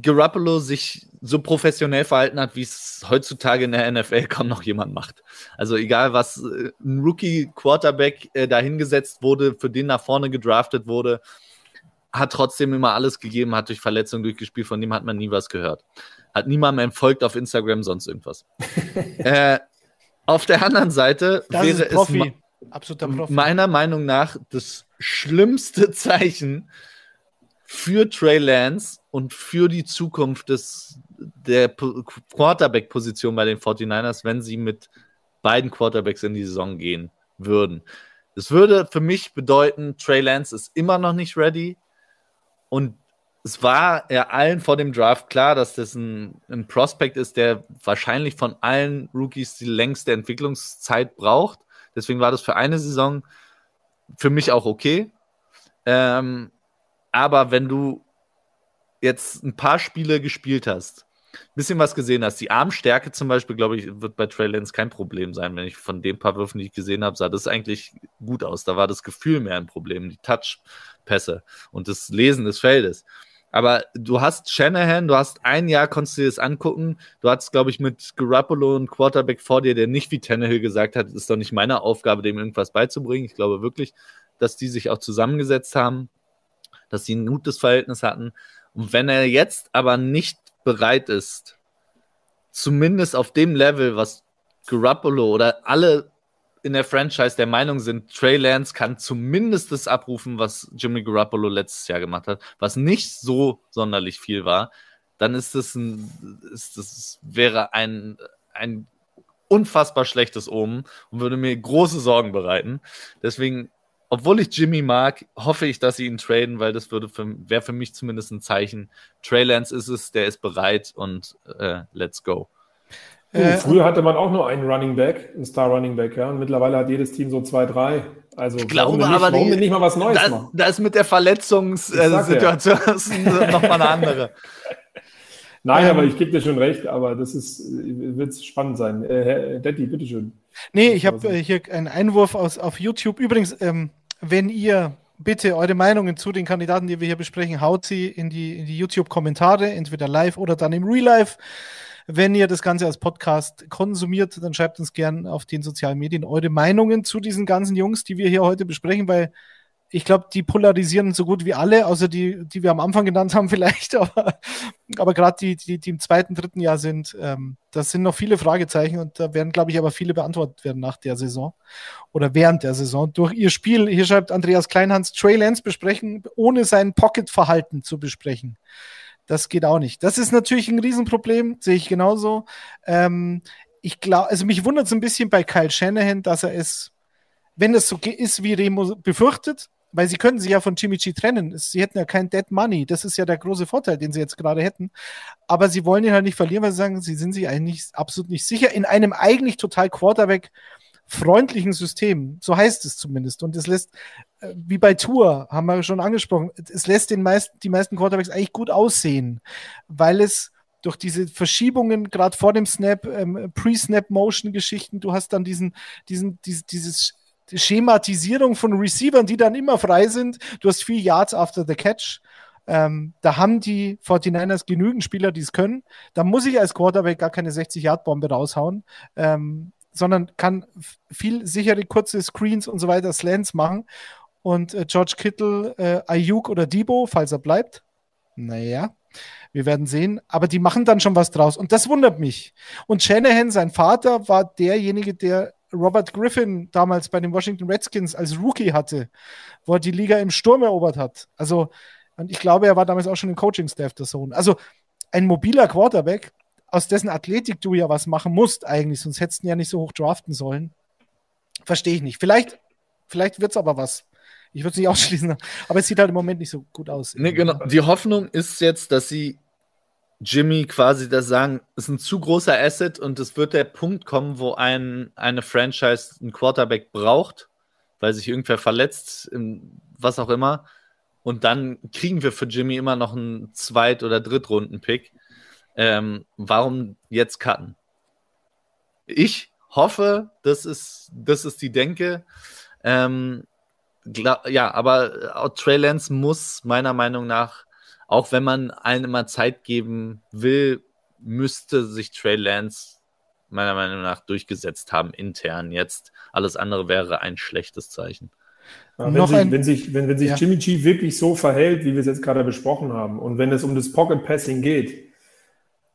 Garoppolo sich so professionell verhalten hat, wie es heutzutage in der NFL kaum noch jemand macht. Also egal, was äh, ein Rookie-Quarterback äh, dahingesetzt wurde, für den nach vorne gedraftet wurde, hat trotzdem immer alles gegeben, hat durch Verletzungen durchgespielt, von dem hat man nie was gehört. Hat niemandem folgt auf Instagram, sonst irgendwas. *laughs* äh, auf der anderen Seite das wäre Profi. es meiner Meinung nach das schlimmste *laughs* Zeichen für Trey Lance und für die Zukunft des, der Quarterback-Position bei den 49ers, wenn sie mit beiden Quarterbacks in die Saison gehen würden. Das würde für mich bedeuten, Trey Lance ist immer noch nicht ready. Und es war ja allen vor dem Draft klar, dass das ein, ein Prospect ist, der wahrscheinlich von allen Rookies die längste Entwicklungszeit braucht. Deswegen war das für eine Saison für mich auch okay. Ähm, aber wenn du jetzt ein paar Spiele gespielt hast, ein bisschen was gesehen hast, die Armstärke zum Beispiel, glaube ich, wird bei Trey Lance kein Problem sein. Wenn ich von den paar Würfen, die ich gesehen habe, sah das eigentlich gut aus. Da war das Gefühl mehr ein Problem, die Touchpässe und das Lesen des Feldes. Aber du hast Shanahan, du hast ein Jahr, konntest du dir das angucken. Du hattest, glaube ich, mit Garoppolo einen Quarterback vor dir, der nicht wie Tannehill gesagt hat, ist doch nicht meine Aufgabe, dem irgendwas beizubringen. Ich glaube wirklich, dass die sich auch zusammengesetzt haben dass sie ein gutes Verhältnis hatten. Und wenn er jetzt aber nicht bereit ist, zumindest auf dem Level, was Garoppolo oder alle in der Franchise der Meinung sind, Trey Lance kann zumindest das abrufen, was Jimmy Garoppolo letztes Jahr gemacht hat, was nicht so sonderlich viel war, dann ist das ein, ist das wäre ein, ein unfassbar schlechtes Omen und würde mir große Sorgen bereiten. Deswegen obwohl ich Jimmy mag, hoffe ich, dass sie ihn traden, weil das würde wäre für mich zumindest ein Zeichen. Trey Lance ist es, der ist bereit und äh, let's go. Äh, früher hatte man auch nur einen Running Back, einen Star Running Back, ja. Und mittlerweile hat jedes Team so zwei, drei. Also ich glaube, warum, aber nicht, warum die, nicht mal was Neues da, machen? Da ist mit der Verletzungssituation äh, *laughs* nochmal eine andere. Nein, ähm, aber ich gebe dir schon recht, aber das ist, wird spannend sein. Äh, Herr Detti, bitteschön. Nee, ich habe äh, hier einen Einwurf aus, auf YouTube. Übrigens, ähm, wenn ihr bitte eure Meinungen zu den Kandidaten, die wir hier besprechen, haut sie in die, in die YouTube-Kommentare, entweder live oder dann im Real Life. Wenn ihr das Ganze als Podcast konsumiert, dann schreibt uns gern auf den sozialen Medien eure Meinungen zu diesen ganzen Jungs, die wir hier heute besprechen, weil ich glaube, die polarisieren so gut wie alle, außer die, die wir am Anfang genannt haben, *laughs* vielleicht. Aber, aber gerade die, die, die im zweiten, dritten Jahr sind, ähm, das sind noch viele Fragezeichen und da werden, glaube ich, aber viele beantwortet werden nach der Saison oder während der Saison durch ihr Spiel. Hier schreibt Andreas Kleinhans, Trey Lance besprechen, ohne sein Pocket-Verhalten zu besprechen. Das geht auch nicht. Das ist natürlich ein Riesenproblem, sehe ich genauso. Ähm, ich glaube, also mich wundert es ein bisschen bei Kyle Shanahan, dass er es, wenn es so ist, wie Remo befürchtet, weil sie können sich ja von G trennen. Sie hätten ja kein Dead Money. Das ist ja der große Vorteil, den sie jetzt gerade hätten. Aber sie wollen ihn halt nicht verlieren, weil sie sagen, sie sind sich eigentlich absolut nicht sicher in einem eigentlich total Quarterback freundlichen System. So heißt es zumindest. Und es lässt, äh, wie bei Tour, haben wir schon angesprochen, es lässt den meisten, die meisten Quarterbacks eigentlich gut aussehen, weil es durch diese Verschiebungen, gerade vor dem Snap, ähm, Pre-Snap-Motion-Geschichten, du hast dann diesen, diesen, dieses, dieses Schematisierung von Receivern, die dann immer frei sind. Du hast vier Yards after the catch. Ähm, da haben die 49ers genügend Spieler, die es können. Da muss ich als Quarterback gar keine 60-Yard-Bombe raushauen, ähm, sondern kann viel sichere kurze Screens und so weiter, Slants machen. Und äh, George Kittle, äh, Ayuk oder Debo, falls er bleibt, naja, wir werden sehen. Aber die machen dann schon was draus. Und das wundert mich. Und Shanahan, sein Vater, war derjenige, der Robert Griffin damals bei den Washington Redskins als Rookie hatte, wo er die Liga im Sturm erobert hat. Also, und ich glaube, er war damals auch schon im Coaching-Staff der Sohn. Also, ein mobiler Quarterback, aus dessen Athletik du ja was machen musst, eigentlich, sonst hättest du ihn ja nicht so hoch draften sollen. Verstehe ich nicht. Vielleicht, vielleicht wird es aber was. Ich würde es nicht *laughs* ausschließen, aber es sieht halt im Moment nicht so gut aus. Nee, genau. Die Hoffnung ist jetzt, dass sie Jimmy quasi das sagen, ist ein zu großer Asset und es wird der Punkt kommen, wo ein, eine Franchise einen Quarterback braucht, weil sich irgendwer verletzt, was auch immer. Und dann kriegen wir für Jimmy immer noch einen Zweit- oder Drittrunden-Pick. Ähm, warum jetzt cutten? Ich hoffe, das ist, das ist die Denke. Ähm, ja, aber äh, Trey Lance muss meiner Meinung nach, auch wenn man allen immer Zeit geben will, müsste sich Trey Lance meiner Meinung nach durchgesetzt haben intern jetzt. Alles andere wäre ein schlechtes Zeichen. Ja, wenn, sich, ein, wenn, sich, wenn, wenn sich ja. Jimmy G wirklich so verhält, wie wir es jetzt gerade besprochen haben, und wenn es um das Pocket Passing geht,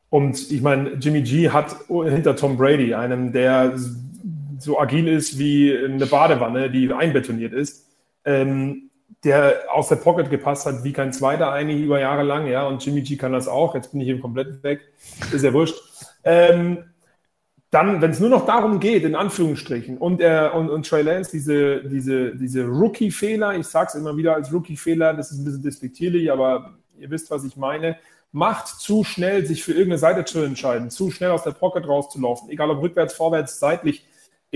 und ich meine, Jimmy G hat hinter Tom Brady, einem, der so agil ist wie eine Badewanne, die einbetoniert ist, ähm, der aus der Pocket gepasst hat wie kein zweiter eigentlich über Jahre lang, ja, und Jimmy G kann das auch, jetzt bin ich eben komplett weg, ist ja wurscht. Ähm, dann, wenn es nur noch darum geht, in Anführungsstrichen, und, er, und, und Trey Lance, diese, diese, diese Rookie-Fehler, ich sage es immer wieder als Rookie-Fehler, das ist ein bisschen despektierlich, aber ihr wisst, was ich meine, macht zu schnell, sich für irgendeine Seite zu entscheiden, zu schnell aus der Pocket rauszulaufen, egal ob rückwärts, vorwärts, seitlich,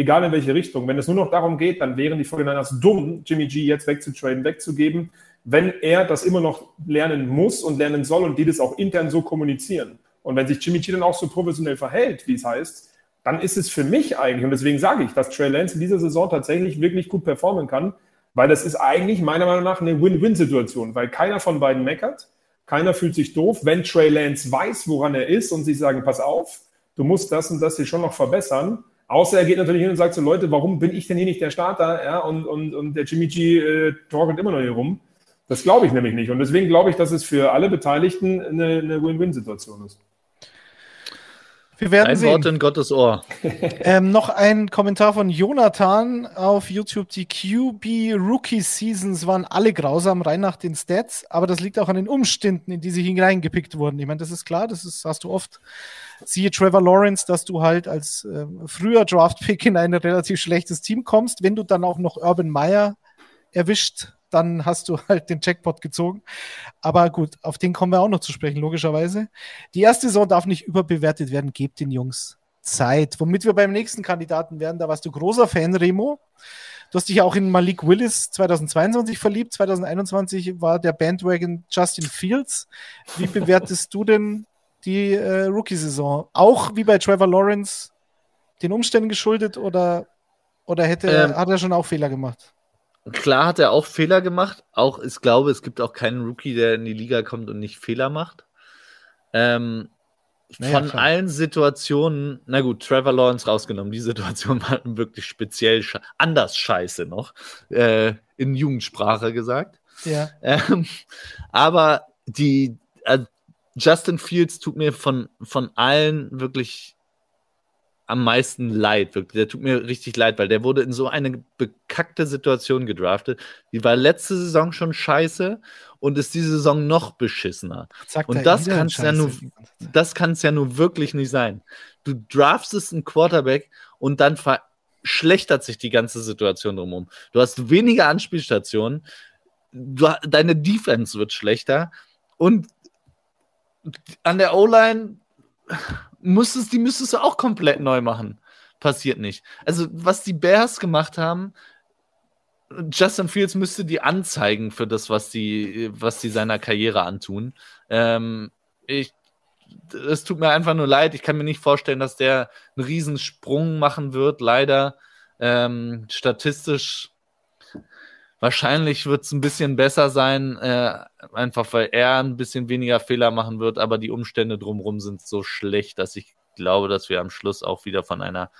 egal in welche Richtung. Wenn es nur noch darum geht, dann wären die 49ers dumm, Jimmy G jetzt wegzutraden, wegzugeben, wenn er das immer noch lernen muss und lernen soll und die das auch intern so kommunizieren. Und wenn sich Jimmy G dann auch so professionell verhält, wie es heißt, dann ist es für mich eigentlich, und deswegen sage ich, dass Trey Lance in dieser Saison tatsächlich wirklich gut performen kann, weil das ist eigentlich meiner Meinung nach eine Win-Win-Situation, weil keiner von beiden meckert. Keiner fühlt sich doof. Wenn Trey Lance weiß, woran er ist und sich sagen, pass auf, du musst das und das hier schon noch verbessern. Außer er geht natürlich hin und sagt so, Leute, warum bin ich denn hier nicht der Starter? Ja, und, und, und der Jimmy G äh, torkelt immer noch hier rum. Das glaube ich nämlich nicht. Und deswegen glaube ich, dass es für alle Beteiligten eine, eine Win-Win-Situation ist. Wir werden ein sehen. Wort in Gottes Ohr. *laughs* ähm, noch ein Kommentar von Jonathan auf YouTube. Die QB Rookie Seasons waren alle grausam, rein nach den Stats, aber das liegt auch an den Umständen, in die sie hineingepickt wurden. Ich meine, das ist klar, das ist, hast du oft. Siehe Trevor Lawrence, dass du halt als äh, früher Draft-Pick in ein relativ schlechtes Team kommst. Wenn du dann auch noch Urban Meyer erwischt, dann hast du halt den Jackpot gezogen. Aber gut, auf den kommen wir auch noch zu sprechen, logischerweise. Die erste Saison darf nicht überbewertet werden. Gebt den Jungs Zeit. Womit wir beim nächsten Kandidaten werden, da warst du großer Fan, Remo. Du hast dich auch in Malik Willis 2022 verliebt. 2021 war der Bandwagon Justin Fields. Wie bewertest du denn die äh, Rookie-Saison? Auch wie bei Trevor Lawrence den Umständen geschuldet oder, oder hätte, ähm, hat er schon auch Fehler gemacht? Klar hat er auch Fehler gemacht. Auch, ich glaube, es gibt auch keinen Rookie, der in die Liga kommt und nicht Fehler macht. Ähm, naja, von klar. allen Situationen, na gut, Trevor Lawrence rausgenommen, die Situation war *laughs* wirklich speziell sche anders scheiße noch, äh, in Jugendsprache gesagt. Ja. Ähm, aber die äh, Justin Fields tut mir von, von allen wirklich am meisten leid, wirklich. Der tut mir richtig leid, weil der wurde in so eine bekackte Situation gedraftet. Die war letzte Saison schon scheiße und ist diese Saison noch beschissener. Sagt und das kann es ja nur, das kann es ja nur wirklich nicht sein. Du draftest einen Quarterback und dann verschlechtert sich die ganze Situation drumherum. Du hast weniger Anspielstationen, du, deine Defense wird schlechter und an der O-Line musstest, die müsstest du auch komplett neu machen. Passiert nicht. Also, was die Bears gemacht haben, Justin Fields müsste die anzeigen für das, was die, was die seiner Karriere antun. Ähm, ich, es tut mir einfach nur leid. Ich kann mir nicht vorstellen, dass der einen Riesensprung machen wird. Leider ähm, statistisch Wahrscheinlich wird es ein bisschen besser sein, äh, einfach weil er ein bisschen weniger Fehler machen wird, aber die Umstände drumherum sind so schlecht, dass ich glaube, dass wir am Schluss auch wieder von einer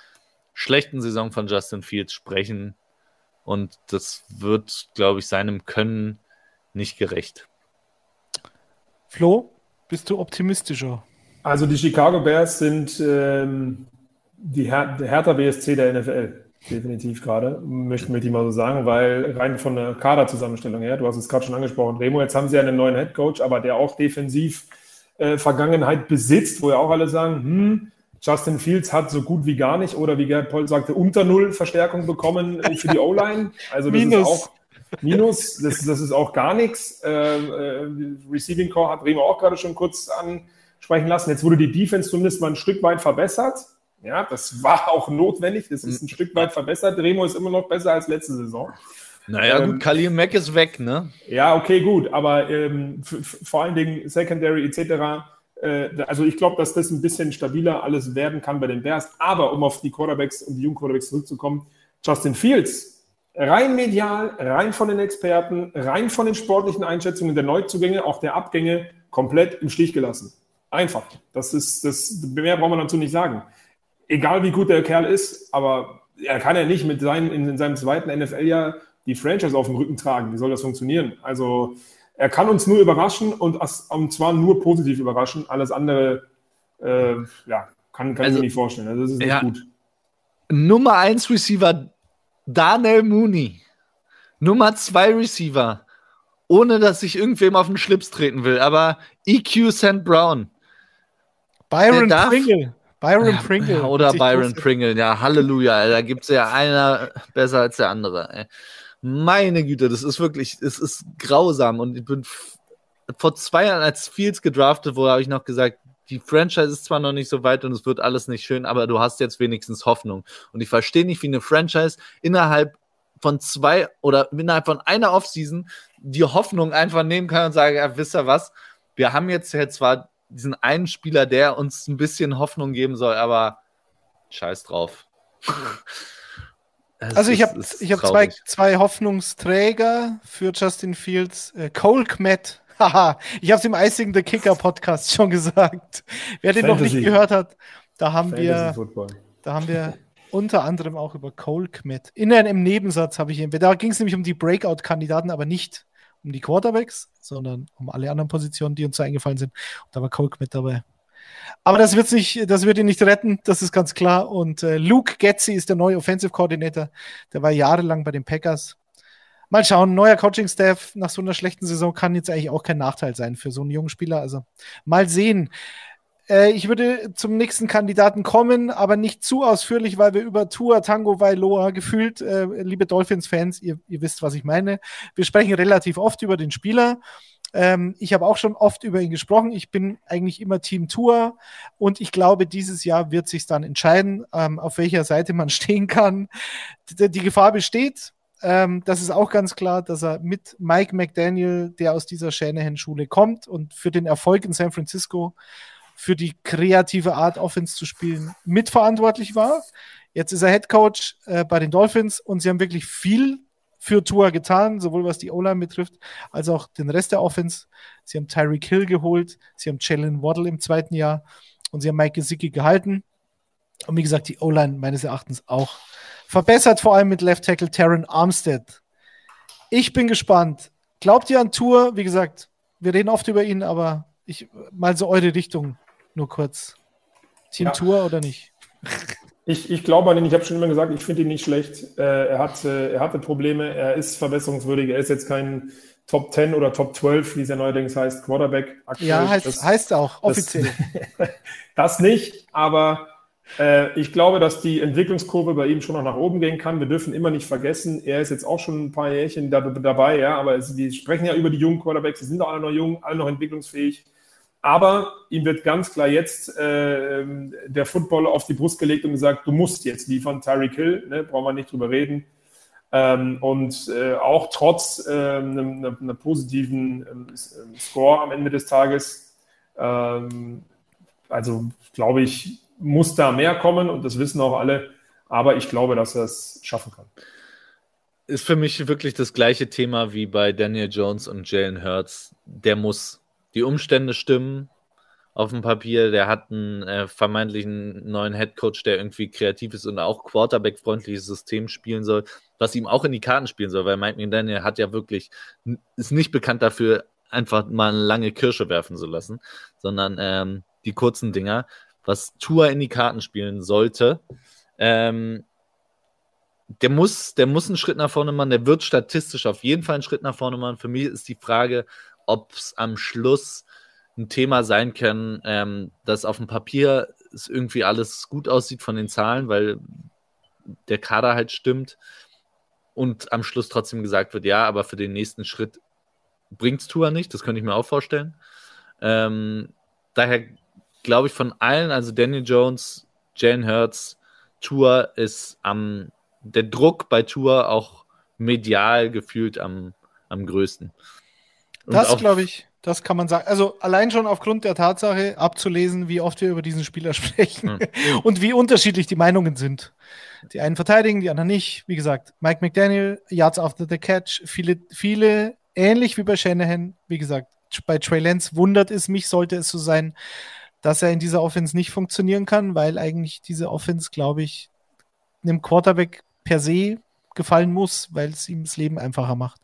schlechten Saison von Justin Fields sprechen. Und das wird, glaube ich, seinem Können nicht gerecht. Flo, bist du optimistischer? Also die Chicago Bears sind ähm, die Her der Hertha BSC der NFL definitiv gerade, möchte ich mal so sagen, weil rein von der Kaderzusammenstellung her, du hast es gerade schon angesprochen, Remo, jetzt haben sie einen neuen Headcoach, aber der auch defensiv äh, Vergangenheit besitzt, wo ja auch alle sagen, hm, Justin Fields hat so gut wie gar nicht oder wie Gerd Poll sagte, unter Null Verstärkung bekommen für die O-Line. Also das Minus. ist auch Minus, das, das ist auch gar nichts. Äh, äh, Receiving Core hat Remo auch gerade schon kurz an, sprechen lassen. Jetzt wurde die Defense zumindest mal ein Stück weit verbessert. Ja, das war auch notwendig. Das ist ein Stück weit verbessert. Remo ist immer noch besser als letzte Saison. Naja, ähm, gut, Khalil Mack ist weg, ne? Ja, okay, gut. Aber ähm, vor allen Dingen Secondary etc. Äh, also ich glaube, dass das ein bisschen stabiler alles werden kann bei den Bears. Aber um auf die Quarterbacks und die jungen Quarterbacks zurückzukommen, Justin Fields, rein medial, rein von den Experten, rein von den sportlichen Einschätzungen der Neuzugänge, auch der Abgänge, komplett im Stich gelassen. Einfach. Das ist, das, mehr braucht man dazu nicht sagen. Egal wie gut der Kerl ist, aber er kann ja nicht mit seinem, in, seinem zweiten NFL-Jahr die Franchise auf dem Rücken tragen. Wie soll das funktionieren? Also, er kann uns nur überraschen und, und zwar nur positiv überraschen. Alles andere, äh, ja, kann, kann also, ich mir nicht vorstellen. Also, das ist nicht ja, gut. Nummer 1 Receiver Daniel Mooney. Nummer 2 Receiver. Ohne dass ich irgendwem auf den Schlips treten will, aber EQ St. Brown. Byron Pringle. Byron Pringle. Ja, *laughs* oder Byron Pringle, ja, Halleluja. Da gibt es ja einer besser als der andere. Ey. Meine Güte, das ist wirklich, es ist grausam. Und ich bin vor zwei Jahren als Fields gedraftet wurde, habe ich noch gesagt, die Franchise ist zwar noch nicht so weit und es wird alles nicht schön, aber du hast jetzt wenigstens Hoffnung. Und ich verstehe nicht, wie eine Franchise innerhalb von zwei oder innerhalb von einer Offseason die Hoffnung einfach nehmen kann und sagen, ja, wisst ihr was, wir haben jetzt, jetzt zwar diesen einen Spieler, der uns ein bisschen Hoffnung geben soll, aber scheiß drauf. Es also ich habe ich hab zwei, zwei Hoffnungsträger für Justin Fields. Äh, Cole Kmet, *laughs* haha, ich habe es im Icing the Kicker Podcast schon gesagt. Wer den Fantasy. noch nicht gehört hat, da haben wir, da haben wir unter anderem auch über Cole Kmet. In einem Nebensatz habe ich ihn. Da ging es nämlich um die Breakout-Kandidaten, aber nicht um die Quarterbacks, sondern um alle anderen Positionen, die uns so eingefallen sind. Und da war Colk mit dabei. Aber das wird nicht, das wird ihn nicht retten, das ist ganz klar. Und äh, Luke Getzi ist der neue Offensive Coordinator. Der war jahrelang bei den Packers. Mal schauen, neuer Coaching-Staff nach so einer schlechten Saison kann jetzt eigentlich auch kein Nachteil sein für so einen jungen Spieler. Also mal sehen. Äh, ich würde zum nächsten Kandidaten kommen, aber nicht zu ausführlich, weil wir über Tua Tango Vailoa gefühlt, äh, liebe Dolphins-Fans, ihr, ihr wisst, was ich meine. Wir sprechen relativ oft über den Spieler. Ähm, ich habe auch schon oft über ihn gesprochen. Ich bin eigentlich immer Team Tour und ich glaube, dieses Jahr wird sich dann entscheiden, ähm, auf welcher Seite man *laughs* stehen kann. Die, die Gefahr besteht. Ähm, das ist auch ganz klar, dass er mit Mike McDaniel, der aus dieser Shanahan-Schule kommt und für den Erfolg in San Francisco für die kreative Art, Offense zu spielen, mitverantwortlich war. Jetzt ist er Head Coach äh, bei den Dolphins und sie haben wirklich viel für Tua getan, sowohl was die O-Line betrifft, als auch den Rest der Offense. Sie haben Tyreek Hill geholt, sie haben Jalen Waddle im zweiten Jahr und sie haben Mike Gesicki gehalten. Und wie gesagt, die O-Line meines Erachtens auch verbessert, vor allem mit Left Tackle Taron Armstead. Ich bin gespannt. Glaubt ihr an Tour? Wie gesagt, wir reden oft über ihn, aber ich mal so eure Richtung. Nur kurz. Team ja. Tour oder nicht? Ich, ich glaube an ihn, ich habe schon immer gesagt, ich finde ihn nicht schlecht. Äh, er, hat, äh, er hatte Probleme, er ist verbesserungswürdig, er ist jetzt kein Top 10 oder Top 12, wie es ja neuerdings heißt, Quarterback. Aktuell. Ja, heißt, das, heißt auch, offiziell. Das, *laughs* das nicht, aber äh, ich glaube, dass die Entwicklungskurve bei ihm schon noch nach oben gehen kann. Wir dürfen immer nicht vergessen, er ist jetzt auch schon ein paar Jährchen da, dabei, ja, aber es, wir sprechen ja über die jungen Quarterbacks, sie sind doch alle noch jung, alle noch entwicklungsfähig. Aber ihm wird ganz klar jetzt äh, der Football auf die Brust gelegt und gesagt, du musst jetzt liefern, Tyreek Hill, ne, brauchen wir nicht drüber reden. Ähm, und äh, auch trotz einem, einem positiven ähm, Score am Ende des Tages, ähm, also glaube ich, muss da mehr kommen und das wissen auch alle. Aber ich glaube, dass er es schaffen kann. Ist für mich wirklich das gleiche Thema wie bei Daniel Jones und Jalen Hurts. Der muss die Umstände stimmen auf dem Papier. Der hat einen äh, vermeintlichen neuen Headcoach, der irgendwie kreativ ist und auch Quarterback-freundliches System spielen soll, was ihm auch in die Karten spielen soll, weil Mike McDaniel hat ja wirklich, ist nicht bekannt dafür, einfach mal eine lange Kirsche werfen zu lassen, sondern ähm, die kurzen Dinger, was Tour in die Karten spielen sollte. Ähm, der muss, der muss einen Schritt nach vorne machen, der wird statistisch auf jeden Fall einen Schritt nach vorne machen. Für mich ist die Frage, ob es am Schluss ein Thema sein kann, ähm, dass auf dem Papier es irgendwie alles gut aussieht von den Zahlen, weil der Kader halt stimmt und am Schluss trotzdem gesagt wird, ja, aber für den nächsten Schritt bringt es Tour nicht, das könnte ich mir auch vorstellen. Ähm, daher glaube ich, von allen, also Daniel Jones, Jane Hurts, Tour ist am, der Druck bei Tour auch medial gefühlt am, am größten. Das glaube ich, das kann man sagen. Also allein schon aufgrund der Tatsache abzulesen, wie oft wir über diesen Spieler *laughs* sprechen hm. und wie unterschiedlich die Meinungen sind. Die einen verteidigen, die anderen nicht. Wie gesagt, Mike McDaniel, Yards after the catch, viele, viele ähnlich wie bei Shanahan. Wie gesagt, bei Trey Lance wundert es mich, sollte es so sein, dass er in dieser Offense nicht funktionieren kann, weil eigentlich diese Offense, glaube ich, einem Quarterback per se gefallen muss, weil es ihm das Leben einfacher macht.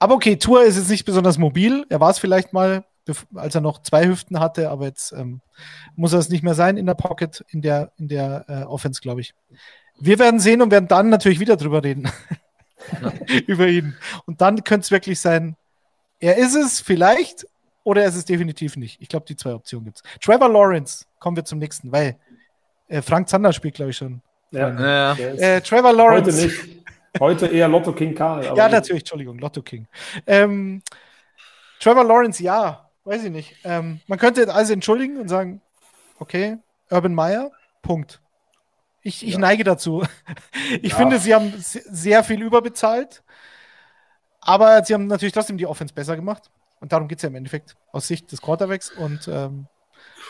Aber okay, Tour ist jetzt nicht besonders mobil. Er war es vielleicht mal, als er noch zwei Hüften hatte, aber jetzt ähm, muss er es nicht mehr sein in der Pocket, in der, in der äh, Offense, glaube ich. Wir werden sehen und werden dann natürlich wieder drüber reden. *laughs* Über ihn. Und dann könnte es wirklich sein, er ist es vielleicht oder er ist es definitiv nicht. Ich glaube, die zwei Optionen gibt es. Trevor Lawrence, kommen wir zum nächsten, weil äh, Frank Zander spielt, glaube ich, schon. Ja, ja. Äh, Trevor Lawrence. Heute nicht. Heute eher Lotto King Karl. ja, natürlich, Entschuldigung, Lotto King. Ähm, Trevor Lawrence, ja, weiß ich nicht. Ähm, man könnte alles entschuldigen und sagen, okay, Urban Meyer, Punkt. Ich, ich ja. neige dazu. *laughs* Ich ja. finde, sie haben sehr viel überbezahlt, aber sie haben natürlich trotzdem die Offense besser gemacht. Und darum geht es ja im Endeffekt aus Sicht des Quarterbacks. Und ähm,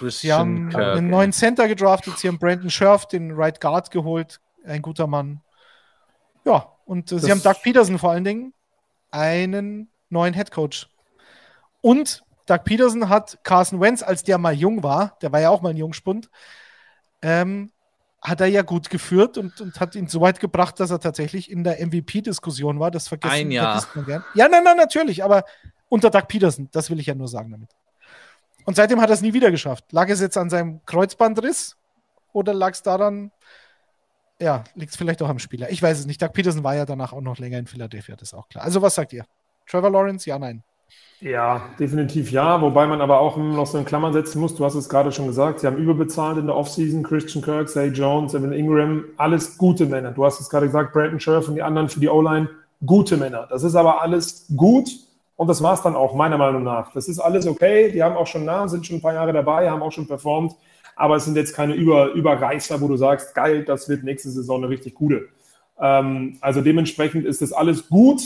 sie haben Kirk, einen neuen Center gedraftet, sie haben Brandon Scherf, den Right Guard, geholt. Ein guter Mann. Ja, und äh, sie haben Doug Peterson vor allen Dingen einen neuen Head Coach. Und Doug Peterson hat Carson Wentz, als der mal jung war, der war ja auch mal ein Jungspund, ähm, hat er ja gut geführt und, und hat ihn so weit gebracht, dass er tatsächlich in der MVP-Diskussion war. Das vergessen ein Jahr. man gern. Ja, nein, nein, natürlich, aber unter Doug Peterson, das will ich ja nur sagen damit. Und seitdem hat er es nie wieder geschafft. Lag es jetzt an seinem Kreuzbandriss oder lag es daran, ja, liegt es vielleicht auch am Spieler. Ich weiß es nicht. Doug Peterson war ja danach auch noch länger in Philadelphia, das ist auch klar. Also, was sagt ihr? Trevor Lawrence, ja, nein? Ja, definitiv ja, wobei man aber auch noch so in Klammern setzen muss. Du hast es gerade schon gesagt, sie haben überbezahlt in der Offseason. Christian Kirk, Zay Jones, Evan Ingram, alles gute Männer. Du hast es gerade gesagt, Brandon Scherf und die anderen für die O-Line, gute Männer. Das ist aber alles gut und das war es dann auch, meiner Meinung nach. Das ist alles okay. Die haben auch schon nah, sind schon ein paar Jahre dabei, haben auch schon performt aber es sind jetzt keine Über Überreißer, wo du sagst, geil, das wird nächste Saison eine richtig gute. Ähm, also dementsprechend ist das alles gut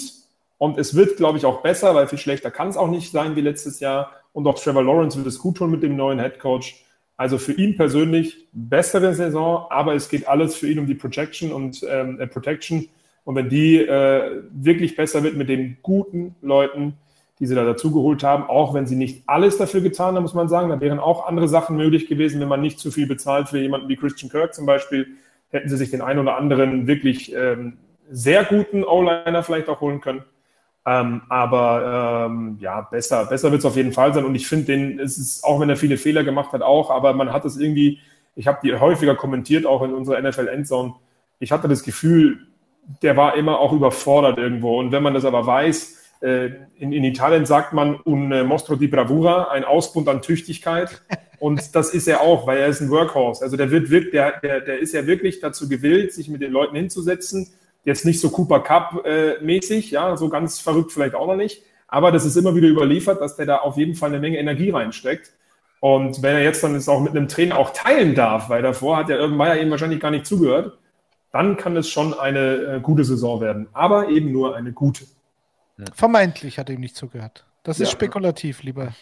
und es wird, glaube ich, auch besser, weil viel schlechter kann es auch nicht sein wie letztes Jahr. Und auch Trevor Lawrence wird es gut tun mit dem neuen Head Coach. Also für ihn persönlich bessere Saison, aber es geht alles für ihn um die Projection und ähm, äh, Protection. Und wenn die äh, wirklich besser wird mit den guten Leuten, die sie da dazugeholt haben, auch wenn sie nicht alles dafür getan haben, muss man sagen. Da wären auch andere Sachen möglich gewesen, wenn man nicht zu viel bezahlt für jemanden wie Christian Kirk zum Beispiel. Hätten sie sich den einen oder anderen wirklich ähm, sehr guten O-Liner vielleicht auch holen können. Ähm, aber ähm, ja, besser, besser wird es auf jeden Fall sein. Und ich finde den, es ist, auch wenn er viele Fehler gemacht hat, auch, aber man hat es irgendwie, ich habe die häufiger kommentiert, auch in unserer NFL Endzone. Ich hatte das Gefühl, der war immer auch überfordert irgendwo. Und wenn man das aber weiß, in, in, Italien sagt man un mostro di bravura, ein Ausbund an Tüchtigkeit. Und das ist er auch, weil er ist ein Workhorse. Also der wird wirklich, der, der, der ist ja wirklich dazu gewillt, sich mit den Leuten hinzusetzen. Jetzt nicht so Cooper Cup äh, ja, so ganz verrückt vielleicht auch noch nicht. Aber das ist immer wieder überliefert, dass der da auf jeden Fall eine Menge Energie reinsteckt. Und wenn er jetzt dann es auch mit einem Trainer auch teilen darf, weil davor hat ja irgendwann ihm wahrscheinlich gar nicht zugehört, dann kann es schon eine äh, gute Saison werden. Aber eben nur eine gute. Vermeintlich hat er ihm nicht zugehört. Das ist ja. spekulativ, lieber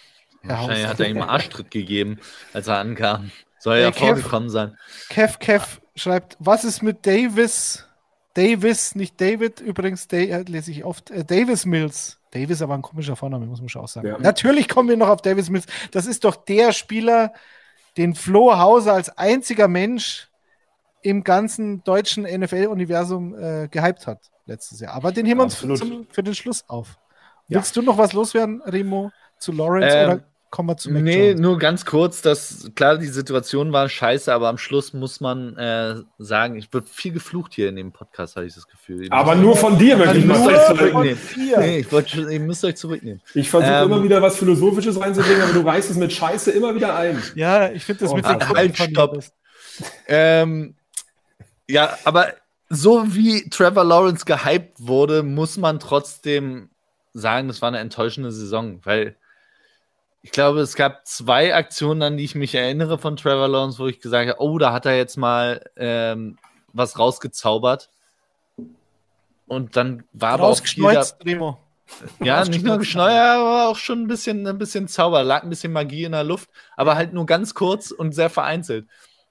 Herr Wahrscheinlich hat er ihm einen Arschtritt gegeben, als er ankam. Soll ja Kev, vorgekommen sein. Kev Kev schreibt, was ist mit Davis? Davis, nicht David, übrigens, Day, äh, lese ich oft, äh, Davis Mills. Davis aber ein komischer Vorname, muss man schon auch sagen. Ja. Natürlich kommen wir noch auf Davis Mills. Das ist doch der Spieler, den Flo Hauser als einziger Mensch im ganzen deutschen NFL-Universum äh, gehypt hat letztes Jahr. Aber den heben wir uns für den Schluss auf. Ja. Willst du noch was loswerden, Remo, zu Lawrence ähm, oder kommen wir zu Mac Nee, Jones? nur ganz kurz, dass klar, die Situation war scheiße, aber am Schluss muss man äh, sagen, ich wird viel geflucht hier in dem Podcast, habe ich das Gefühl. Ich aber nur von dir wirklich. Müsst euch zurücknehmen. Nee, ich wollte, ihr müsst euch zurücknehmen. Ich versuche ähm, immer wieder was Philosophisches reinzubringen, aber du reißt es mit Scheiße immer wieder ein. Ja, ich finde das oh, mit dem Halt, stopp. Ähm, ja, aber so wie Trevor Lawrence gehypt wurde, muss man trotzdem sagen, das war eine enttäuschende Saison, weil ich glaube, es gab zwei Aktionen, an die ich mich erinnere von Trevor Lawrence, wo ich gesagt habe, oh, da hat er jetzt mal ähm, was rausgezaubert. Und dann war aber auch viel da, Remo. Ja, nicht nur geschneuert, aber auch schon ein bisschen, ein bisschen Zauber, lag ein bisschen Magie in der Luft, aber halt nur ganz kurz und sehr vereinzelt.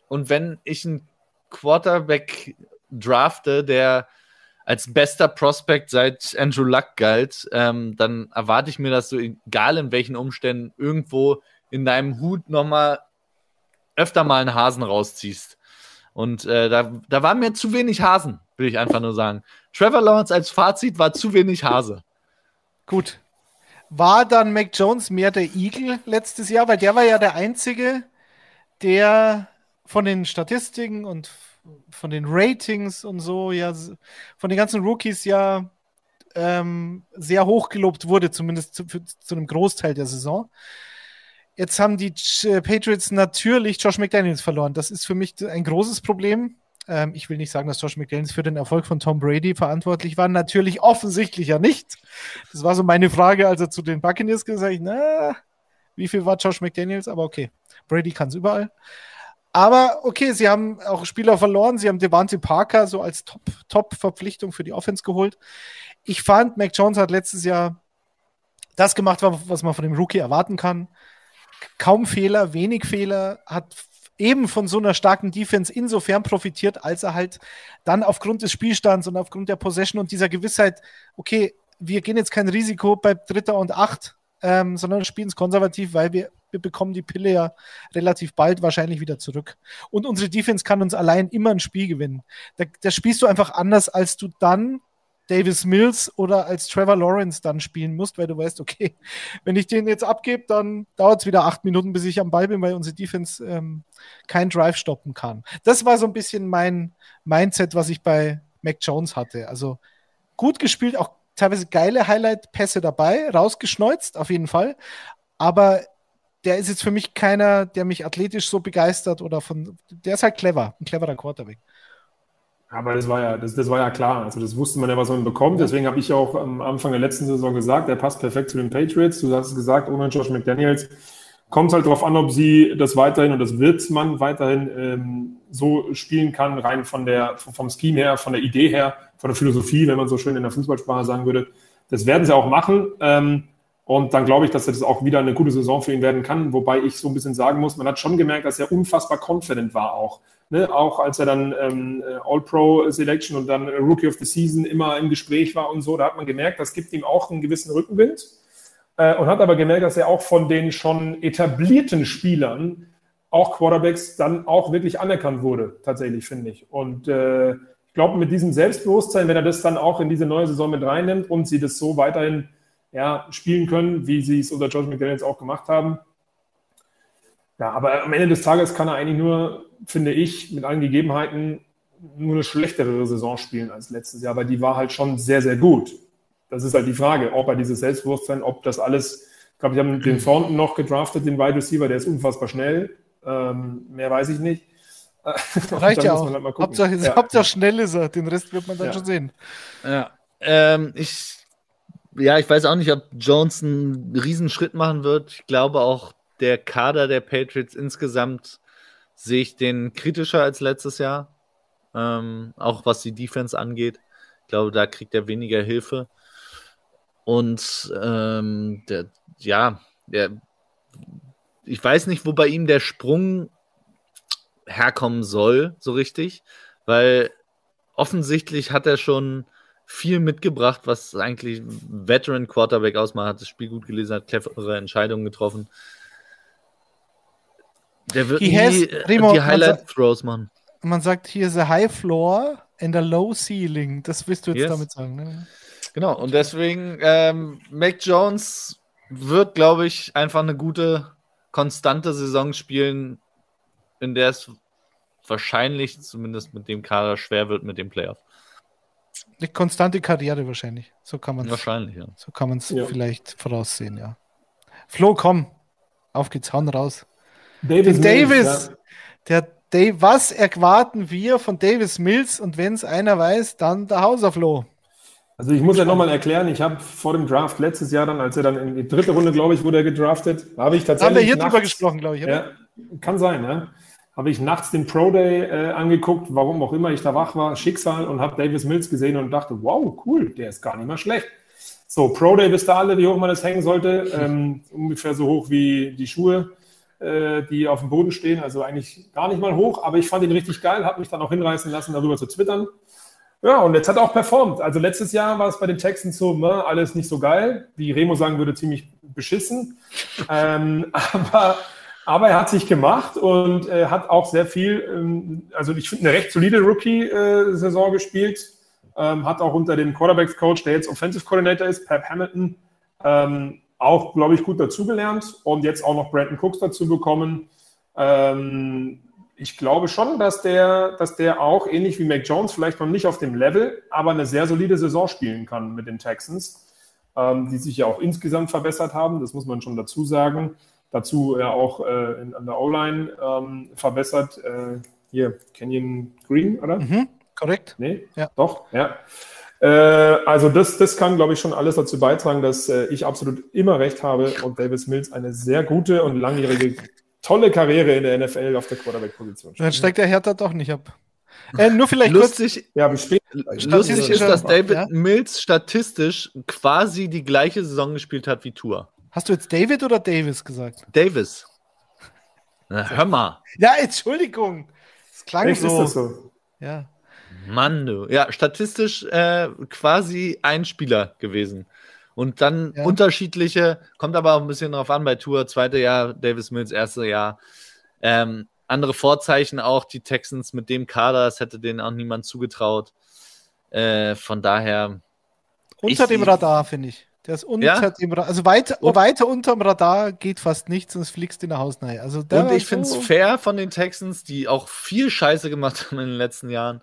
Und wenn ich einen Quarterback drafte, der als bester Prospect seit Andrew Luck galt, ähm, dann erwarte ich mir, dass du, egal in welchen Umständen, irgendwo in deinem Hut nochmal öfter mal einen Hasen rausziehst. Und äh, da, da war mir zu wenig Hasen, will ich einfach nur sagen. Trevor Lawrence als Fazit war zu wenig Hase. Gut. War dann Mac Jones mehr der Eagle letztes Jahr? Weil der war ja der Einzige, der von den Statistiken und von den Ratings und so, ja, von den ganzen Rookies ja ähm, sehr hoch gelobt wurde, zumindest zu, für, zu einem Großteil der Saison. Jetzt haben die Patriots natürlich Josh McDaniels verloren. Das ist für mich ein großes Problem. Ähm, ich will nicht sagen, dass Josh McDaniels für den Erfolg von Tom Brady verantwortlich war. Natürlich offensichtlich ja nicht. Das war so meine Frage, als er zu den Buccaneers gesagt hat, na, wie viel war Josh McDaniels? Aber okay, Brady kann es überall. Aber okay, sie haben auch Spieler verloren. Sie haben Devante Parker so als Top-Verpflichtung Top für die Offense geholt. Ich fand, Mac Jones hat letztes Jahr das gemacht, was man von dem Rookie erwarten kann. Kaum Fehler, wenig Fehler, hat eben von so einer starken Defense insofern profitiert, als er halt dann aufgrund des Spielstands und aufgrund der Possession und dieser Gewissheit, okay, wir gehen jetzt kein Risiko bei Dritter und Acht, ähm, sondern spielen es konservativ, weil wir wir bekommen die Pille ja relativ bald wahrscheinlich wieder zurück. Und unsere Defense kann uns allein immer ein Spiel gewinnen. Da, da spielst du einfach anders, als du dann Davis Mills oder als Trevor Lawrence dann spielen musst, weil du weißt, okay, wenn ich den jetzt abgebe, dann dauert es wieder acht Minuten, bis ich am Ball bin, weil unsere Defense ähm, keinen Drive stoppen kann. Das war so ein bisschen mein Mindset, was ich bei Mac Jones hatte. Also gut gespielt, auch teilweise geile Highlight-Pässe dabei, rausgeschneuzt, auf jeden Fall. Aber der ist jetzt für mich keiner, der mich athletisch so begeistert oder von. Der ist halt clever, ein cleverer Quarterback. Aber das war ja, das, das war ja klar. Also das wusste man ja, was man bekommt. Deswegen habe ich auch am Anfang der letzten Saison gesagt, er passt perfekt zu den Patriots. Du hast es gesagt, ohne Josh McDaniels kommt es halt darauf an, ob sie das weiterhin und das wird man weiterhin ähm, so spielen kann, rein von der, vom Scheme her, von der Idee her, von der Philosophie, wenn man so schön in der Fußballsprache sagen würde. Das werden sie auch machen. Ähm, und dann glaube ich, dass das auch wieder eine gute Saison für ihn werden kann. Wobei ich so ein bisschen sagen muss, man hat schon gemerkt, dass er unfassbar confident war auch. Ne? Auch als er dann ähm, äh, All-Pro-Selection und dann Rookie of the Season immer im Gespräch war und so, da hat man gemerkt, das gibt ihm auch einen gewissen Rückenwind. Äh, und hat aber gemerkt, dass er auch von den schon etablierten Spielern, auch Quarterbacks, dann auch wirklich anerkannt wurde, tatsächlich, finde ich. Und äh, ich glaube, mit diesem Selbstbewusstsein, wenn er das dann auch in diese neue Saison mit reinnimmt und sie das so weiterhin ja, spielen können, wie sie es unter George McDaniels auch gemacht haben. Ja, aber am Ende des Tages kann er eigentlich nur, finde ich, mit allen Gegebenheiten nur eine schlechtere Saison spielen als letztes Jahr, weil die war halt schon sehr, sehr gut. Das ist halt die Frage, ob er dieses Selbstbewusstsein, ob das alles, ich glaube, ich habe den Thornton noch gedraftet, den Wide Receiver, der ist unfassbar schnell. Ähm, mehr weiß ich nicht. *laughs* Reicht ja auch. Halt Hauptsache, ja. Hauptsache schnell ist er, den Rest wird man dann ja. schon sehen. Ja, ähm, ich ja, ich weiß auch nicht, ob Jones einen Riesenschritt machen wird. Ich glaube auch, der Kader der Patriots insgesamt sehe ich den kritischer als letztes Jahr. Ähm, auch was die Defense angeht. Ich glaube, da kriegt er weniger Hilfe. Und ähm, der, ja, der, ich weiß nicht, wo bei ihm der Sprung herkommen soll, so richtig, weil offensichtlich hat er schon viel mitgebracht, was eigentlich Veteran Quarterback ausmacht, hat das Spiel gut gelesen, hat clevere Entscheidungen getroffen. Der wird nie has, Remo, die Highlight Throws machen. Man sagt hier ist a high floor and a low ceiling. Das willst du jetzt yes. damit sagen, ne? Genau, und deswegen, ähm, Mac Jones wird, glaube ich, einfach eine gute, konstante Saison spielen, in der es wahrscheinlich, zumindest mit dem Kader, schwer wird mit dem Playoff. Eine konstante Karriere wahrscheinlich. So kann man Wahrscheinlich, ja. So kann man es ja. vielleicht voraussehen, ja. Flo, komm. Auf geht's, hauen raus. Davis, Davis ja. der Dave, was erwarten wir von Davis Mills? Und wenn es einer weiß, dann der Hauser Flo. Also ich muss ja nochmal erklären, ich habe vor dem Draft letztes Jahr dann, als er dann in die dritte Runde, glaube ich, wurde er gedraftet, habe ich tatsächlich. Haben wir hier nachts, drüber gesprochen, glaube ich. Oder? Ja, kann sein, ja. Habe ich nachts den Pro Day äh, angeguckt, warum auch immer ich da wach war, Schicksal, und habe Davis Mills gesehen und dachte, wow, cool, der ist gar nicht mal schlecht. So, Pro Day wisst ihr alle, wie hoch man das hängen sollte. Ähm, ungefähr so hoch wie die Schuhe, äh, die auf dem Boden stehen. Also eigentlich gar nicht mal hoch, aber ich fand ihn richtig geil, habe mich dann auch hinreißen lassen, darüber zu twittern. Ja, und jetzt hat er auch performt. Also letztes Jahr war es bei den Texans so, ne, alles nicht so geil. Wie Remo sagen würde, ziemlich beschissen. ähm, *laughs* aber, aber er hat sich gemacht und äh, hat auch sehr viel, ähm, also ich finde, eine recht solide Rookie-Saison gespielt. Ähm, hat auch unter dem Quarterbacks-Coach, der jetzt Offensive Coordinator ist, Pep Hamilton, ähm, auch, glaube ich, gut dazugelernt und jetzt auch noch Brandon Cooks dazu bekommen. Ähm, ich glaube schon, dass der, dass der auch ähnlich wie Mac Jones vielleicht noch nicht auf dem Level, aber eine sehr solide Saison spielen kann mit den Texans, ähm, die sich ja auch insgesamt verbessert haben. Das muss man schon dazu sagen. Dazu ja auch äh, in, an der O-Line ähm, verbessert. Äh, hier, Kenyon Green, oder? Mhm, korrekt. Nee? Ja. Doch, ja. Äh, also das, das kann, glaube ich, schon alles dazu beitragen, dass äh, ich absolut immer recht habe und Davis Mills eine sehr gute und langjährige tolle Karriere in der NFL auf der Quarterback-Position. Dann steigt der Hertha doch nicht ab. *laughs* Äh, nur vielleicht lustig, Ja, wie spät? lustig ist, dass David Ja? Mills statistisch quasi die gleiche Saison gespielt hat wie Tour. Hast du jetzt David oder Davis gesagt? Davis. Na, hör mal. Ja, Entschuldigung. Es klang Echt, so. ist das so? Ja. Mann, du. Ja, statistisch äh, quasi ein Spieler gewesen. Und dann Ja. unterschiedliche, kommt aber auch ein bisschen drauf an, bei Tour, zweite Jahr, Davis Mills, erste Jahr. Ähm, andere Vorzeichen auch, die Texans mit dem Kader, das hätte denen auch niemand zugetraut. Äh, von daher, Unter Ich- dem Radar, finde ich. Der ist unter Ja? dem Radar. Also weit, Und- weiter unterm Radar geht fast nichts, sonst fliegst du in der Hausnei. Also Und ich finde es so- fair von den Texans, die auch viel Scheiße gemacht haben in den letzten Jahren,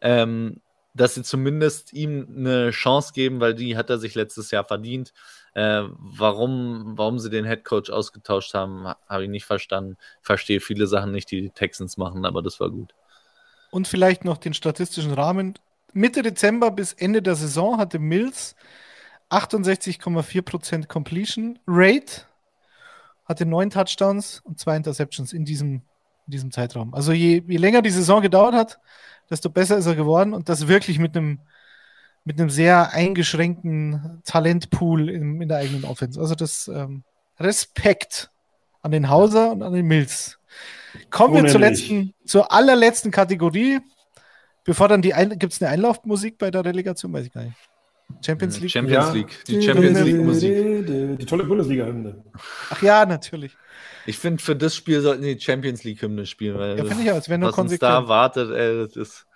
ähm, dass sie zumindest ihm eine Chance geben, weil die hat er sich letztes Jahr verdient. Äh, warum, warum sie den Headcoach ausgetauscht haben, ha- habe ich nicht verstanden. Verstehe viele Sachen nicht, die die Texans machen, aber das war gut. Und vielleicht noch den statistischen Rahmen. Mitte Dezember bis Ende der Saison hatte Mills 68,4% Completion Rate, hatte neun Touchdowns und zwei Interceptions in diesem, in diesem Zeitraum. Also je, je länger die Saison gedauert hat, desto besser ist er geworden und das wirklich mit einem mit einem sehr eingeschränkten Talentpool in, in der eigenen Offense. Also das ähm, Respekt an den Hauser und an den Mills. Kommen wir zur Unendlich. letzten, zur allerletzten Kategorie. Bevor dann die gibt es eine Einlaufmusik bei der Relegation, weiß ich gar nicht. Champions League. Champions Ja. League. Die Champions League Musik. Die, tolle Bundesliga-Hymne. Ach ja, natürlich. Ich finde, für das Spiel sollten die Champions League Hymne spielen, weil Ja, finde ich auch. Es wäre nur was uns da konsequent. wartet, ey, das ist.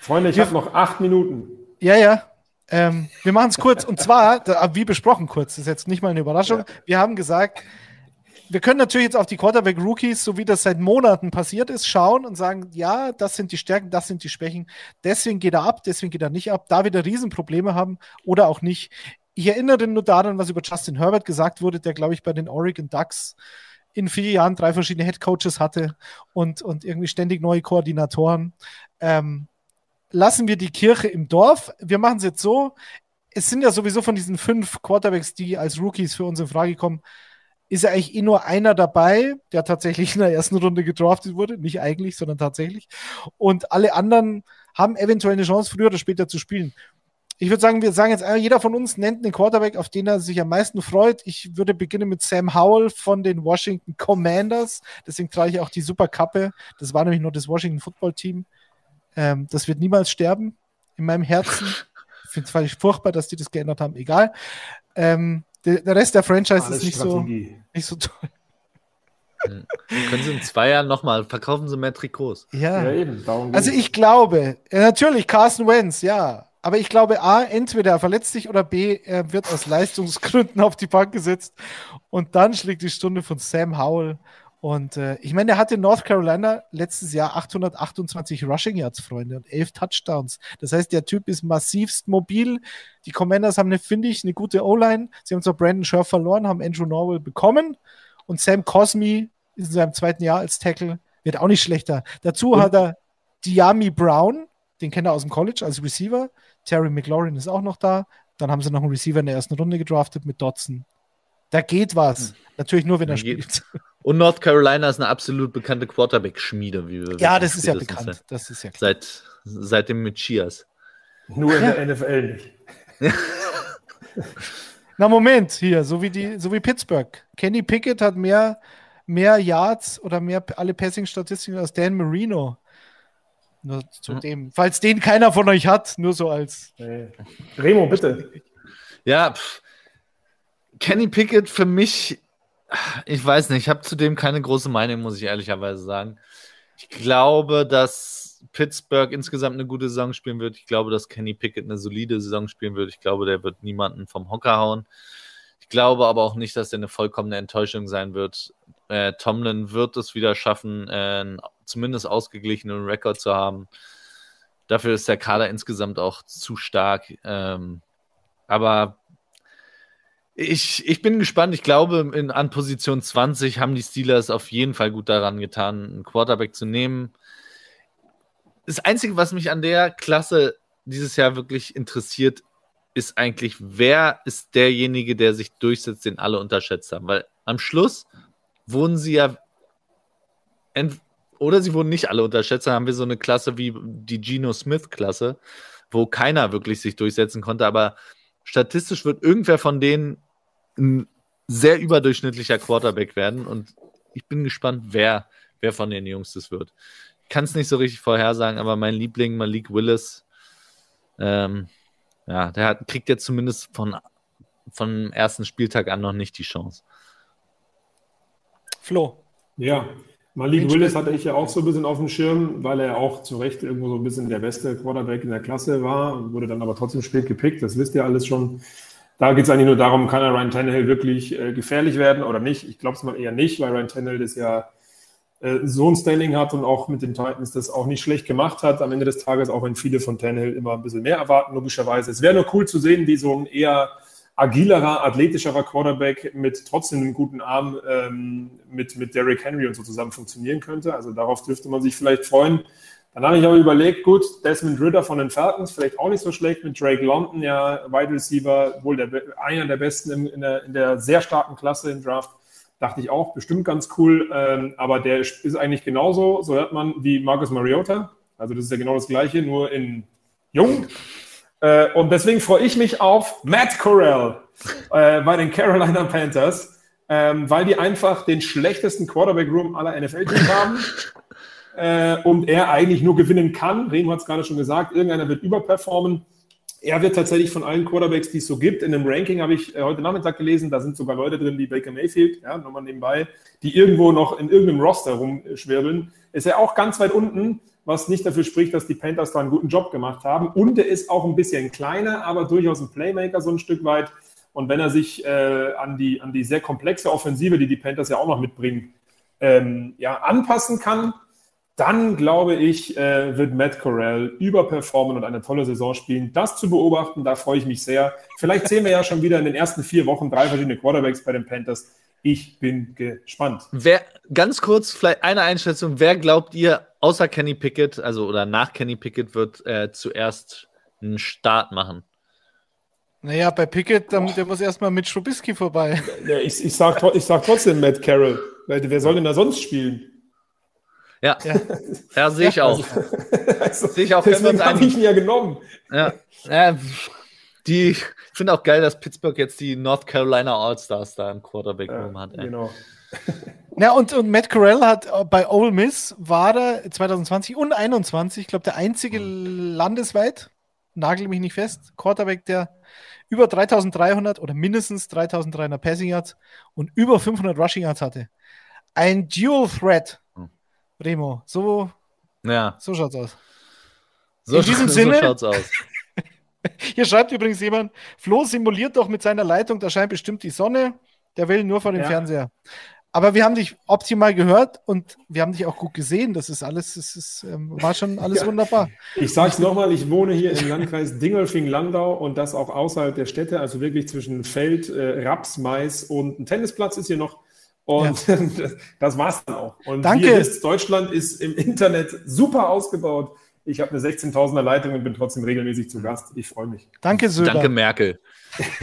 Freunde, ich habe noch acht Minuten. Ja, ja. Ähm, wir machen es kurz. Und zwar, da, wie besprochen kurz, das ist jetzt nicht mal eine Überraschung. Ja. Wir haben gesagt, wir können natürlich jetzt auf die Quarterback-Rookies, so wie das seit Monaten passiert ist, schauen und sagen, ja, das sind die Stärken, das sind die Schwächen. Deswegen geht er ab, deswegen geht er nicht ab. Da wir da Riesenprobleme haben oder auch nicht. Ich erinnere nur daran, was über Justin Herbert gesagt wurde, der, glaube ich, bei den Oregon Ducks in vier Jahren drei verschiedene Headcoaches hatte und, und irgendwie ständig neue Koordinatoren. Ähm, lassen wir die Kirche im Dorf. Wir machen es jetzt so. Es sind ja sowieso von diesen fünf Quarterbacks, die als Rookies für uns in Frage kommen, ist ja eigentlich eh nur einer dabei, der tatsächlich in der ersten Runde gedraftet wurde. Nicht eigentlich, sondern tatsächlich. Und alle anderen haben eventuell eine Chance, früher oder später zu spielen. Ich würde sagen, wir sagen jetzt, jeder von uns nennt einen Quarterback, auf den er sich am meisten freut. Ich würde beginnen mit Sam Howell von den Washington Commanders. Deswegen trage ich auch die Superkappe. Das war nämlich nur das Washington Football Team. Ähm, das wird niemals sterben in meinem Herzen. Ich finde es furchtbar, dass die das geändert haben. Egal. Ähm, der, der Rest der Franchise Alles ist nicht so, nicht so toll. Können sie in zwei Jahren nochmal, verkaufen sie mehr Trikots. Ja. Ja, eben. Darum Also ich glaube, ja, natürlich Carson Wentz, ja. Aber ich glaube, A, entweder er verletzt sich oder B, er wird aus Leistungsgründen *laughs* auf die Bank gesetzt. Und dann schlägt die Stunde von Sam Howell. Und äh, ich meine, er hatte in North Carolina letztes Jahr 828 Rushing Yards, Freunde, und 11 Touchdowns. Das heißt, der Typ ist massivst mobil. Die Commanders haben, eine, finde ich, eine gute O-Line. Sie haben zwar Brandon Scherf verloren, haben Andrew Norwell bekommen. Und Sam Cosmi ist in seinem zweiten Jahr als Tackle, wird auch nicht schlechter. Dazu Und- hat er Diami Brown, den kennt er aus dem College als Receiver. Terry McLaurin ist auch noch da. Dann haben sie noch einen Receiver in der ersten Runde gedraftet mit Dotson. Da geht was. Hm. Natürlich nur, wenn er spielt. Und North Carolina ist eine absolut bekannte Quarterback-Schmiede, wie wir Ja, das ist ja bekannt. Das ist ja klar. Seit, seit dem mit Chias. Nur in der NFL nicht. *laughs* Na, Moment, hier, so wie, die, so wie Pittsburgh. Kenny Pickett hat mehr, mehr Yards oder mehr alle Passing-Statistiken als Dan Marino. Nur zu hm. dem. Falls den keiner von euch hat, nur so als. Hey. Remo, bitte. Ja, pff. Kenny Pickett für mich, ich weiß nicht, ich habe zudem keine große Meinung, muss ich ehrlicherweise sagen. Ich glaube, dass Pittsburgh insgesamt eine gute Saison spielen wird. Ich glaube, dass Kenny Pickett eine solide Saison spielen wird. Ich glaube, der wird niemanden vom Hocker hauen. Ich glaube aber auch nicht, dass er eine vollkommene Enttäuschung sein wird. Äh, Tomlin wird es wieder schaffen, äh, zumindest ausgeglichenen Rekord zu haben. Dafür ist der Kader insgesamt auch zu stark. Ähm, aber ich, ich bin gespannt. Ich glaube, in, an Position 20 haben die Steelers auf jeden Fall gut daran getan, einen Quarterback zu nehmen. Das Einzige, was mich an der Klasse dieses Jahr wirklich interessiert, ist eigentlich, wer ist derjenige, der sich durchsetzt, den alle unterschätzt haben. Weil am Schluss wurden sie ja, oder sie wurden nicht alle unterschätzt, dann haben wir so eine Klasse wie die Geno Smith-Klasse, wo keiner wirklich sich durchsetzen konnte, aber statistisch wird irgendwer von denen ein sehr überdurchschnittlicher Quarterback werden und ich bin gespannt, wer, wer von den Jungs das wird. Ich kann es nicht so richtig vorhersagen, aber mein Liebling Malik Willis, ähm, ja, der hat, kriegt jetzt zumindest von, vom ersten Spieltag an noch nicht die Chance. Flo. Ja, Malik Willis hatte ich ja auch so ein bisschen auf dem Schirm, weil er auch zu Recht irgendwo so ein bisschen der beste Quarterback in der Klasse war, wurde dann aber trotzdem spät gepickt. Das wisst ihr alles schon. Da geht es eigentlich nur darum, kann er Ryan Tannehill wirklich äh, gefährlich werden oder nicht? Ich glaube es mal eher nicht, weil Ryan Tannehill das ja äh, so ein Standing hat und auch mit den Titans das auch nicht schlecht gemacht hat. Am Ende des Tages, auch wenn viele von Tannehill immer ein bisschen mehr erwarten, logischerweise. Es wäre nur cool zu sehen, wie so ein eher agilerer, athletischerer Quarterback mit trotzdem einem guten Arm ähm, mit, mit Derrick Henry und so zusammen funktionieren könnte. Also darauf dürfte man sich vielleicht freuen. Dann habe ich aber überlegt, gut, Desmond Ritter von den Falcons, vielleicht auch nicht so schlecht, mit Drake London, ja, Wide Receiver, wohl der, einer der besten in, in, der, in der sehr starken Klasse im Draft. Dachte ich auch, bestimmt ganz cool. Ähm, aber der ist eigentlich genauso, so hört man, wie Marcus Mariota. Also das ist ja genau das Gleiche, nur in jung. Äh, und deswegen freue ich mich auf Matt Corral äh, bei den Carolina Panthers, ähm, weil die einfach den schlechtesten Quarterback-Room aller NFL-Teams haben äh, und er eigentlich nur gewinnen kann. Remo hat es gerade schon gesagt, irgendeiner wird überperformen. Er wird tatsächlich von allen Quarterbacks, die es so gibt, in einem Ranking habe ich äh, heute Nachmittag gelesen, da sind sogar Leute drin wie Baker Mayfield, ja, nochmal nebenbei, die irgendwo noch in irgendeinem Roster rumschwirbeln. Ist er auch ganz weit unten, was nicht dafür spricht, dass die Panthers da einen guten Job gemacht haben. Und er ist auch ein bisschen kleiner, aber durchaus ein Playmaker so ein Stück weit. Und wenn er sich äh, an, die, an die sehr komplexe Offensive, die die Panthers ja auch noch mitbringen, ähm, ja, anpassen kann, dann glaube ich, äh, wird Matt Corral überperformen und eine tolle Saison spielen. Das zu beobachten, da freue ich mich sehr. Vielleicht sehen wir ja schon wieder in den ersten vier Wochen drei verschiedene Quarterbacks bei den Panthers. Ich bin gespannt. Wer, ganz kurz, vielleicht eine Einschätzung. Wer glaubt ihr, außer Kenny Pickett, also oder nach Kenny Pickett, wird äh, zuerst einen Start machen? Naja, bei Pickett, der, der muss erstmal mit Strubisky vorbei. Ja, ich, ich, sag, ich sag trotzdem Matt Carroll. Wer soll denn da sonst spielen? Ja, ja. ja sehe ich auch. *laughs* Also, sehe ich auch. Deswegen habe ich ihn ja genommen. Ja, ja die, ich finde auch geil, dass Pittsburgh jetzt die North Carolina All-Stars da im Quarterback-Room ja, hat. Ey. Genau. Ja, und, und Matt Corral hat äh, bei Ole Miss war er 2020 und 2021, ich glaube, der einzige mhm. landesweit, nagel mich nicht fest, Quarterback, der über 3300 oder mindestens 3300 Passing Yards und über 500 Rushing Yards hatte. Ein Dual Threat Remo, so, ja. so schaut's aus. So, In diesem *laughs* Sinne, so schaut's aus. *laughs* Hier schreibt übrigens jemand, Flo simuliert doch mit seiner Leitung, da scheint bestimmt die Sonne, der will nur vor dem ja. Fernseher. Aber wir haben dich optimal gehört und wir haben dich auch gut gesehen. Das ist alles, das ist, ähm, war schon alles ja. wunderbar. Ich sage es nochmal, ich wohne hier im Landkreis Dingolfing-Landau und das auch außerhalb der Städte, also wirklich zwischen Feld, äh, Raps, Mais und ein Tennisplatz ist hier noch. Und ja. *laughs* das war's dann auch. Und Danke. Wie ihr wisst, Deutschland ist im Internet super ausgebaut. Ich habe eine 16.000er Leitung und bin trotzdem regelmäßig zu Gast. Ich freue mich. Danke, Söder. Danke, Merkel. *laughs*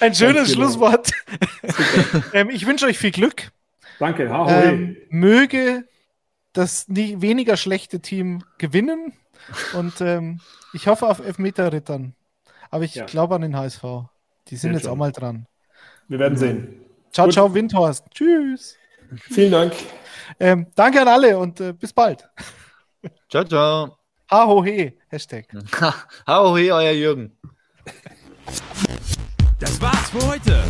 Ein schönes. Schlusswort. *laughs* ähm, ich wünsche euch viel Glück. Danke. Ha, Ähm, möge das nie, weniger schlechte Team gewinnen. Und ähm, ich hoffe auf Elfmeter-Rittern. Aber ich Ja. glaube an den HSV. Die sind Sehr jetzt schön. auch mal dran. Wir werden sehen. Ciao, Gut. ciao, Windhorst. Tschüss. Vielen Dank. Ähm, danke an alle und äh, bis bald. Ciao, ciao. Ha, ho, he. Hashtag. *laughs* Hau he, euer Jürgen. Das war's für heute.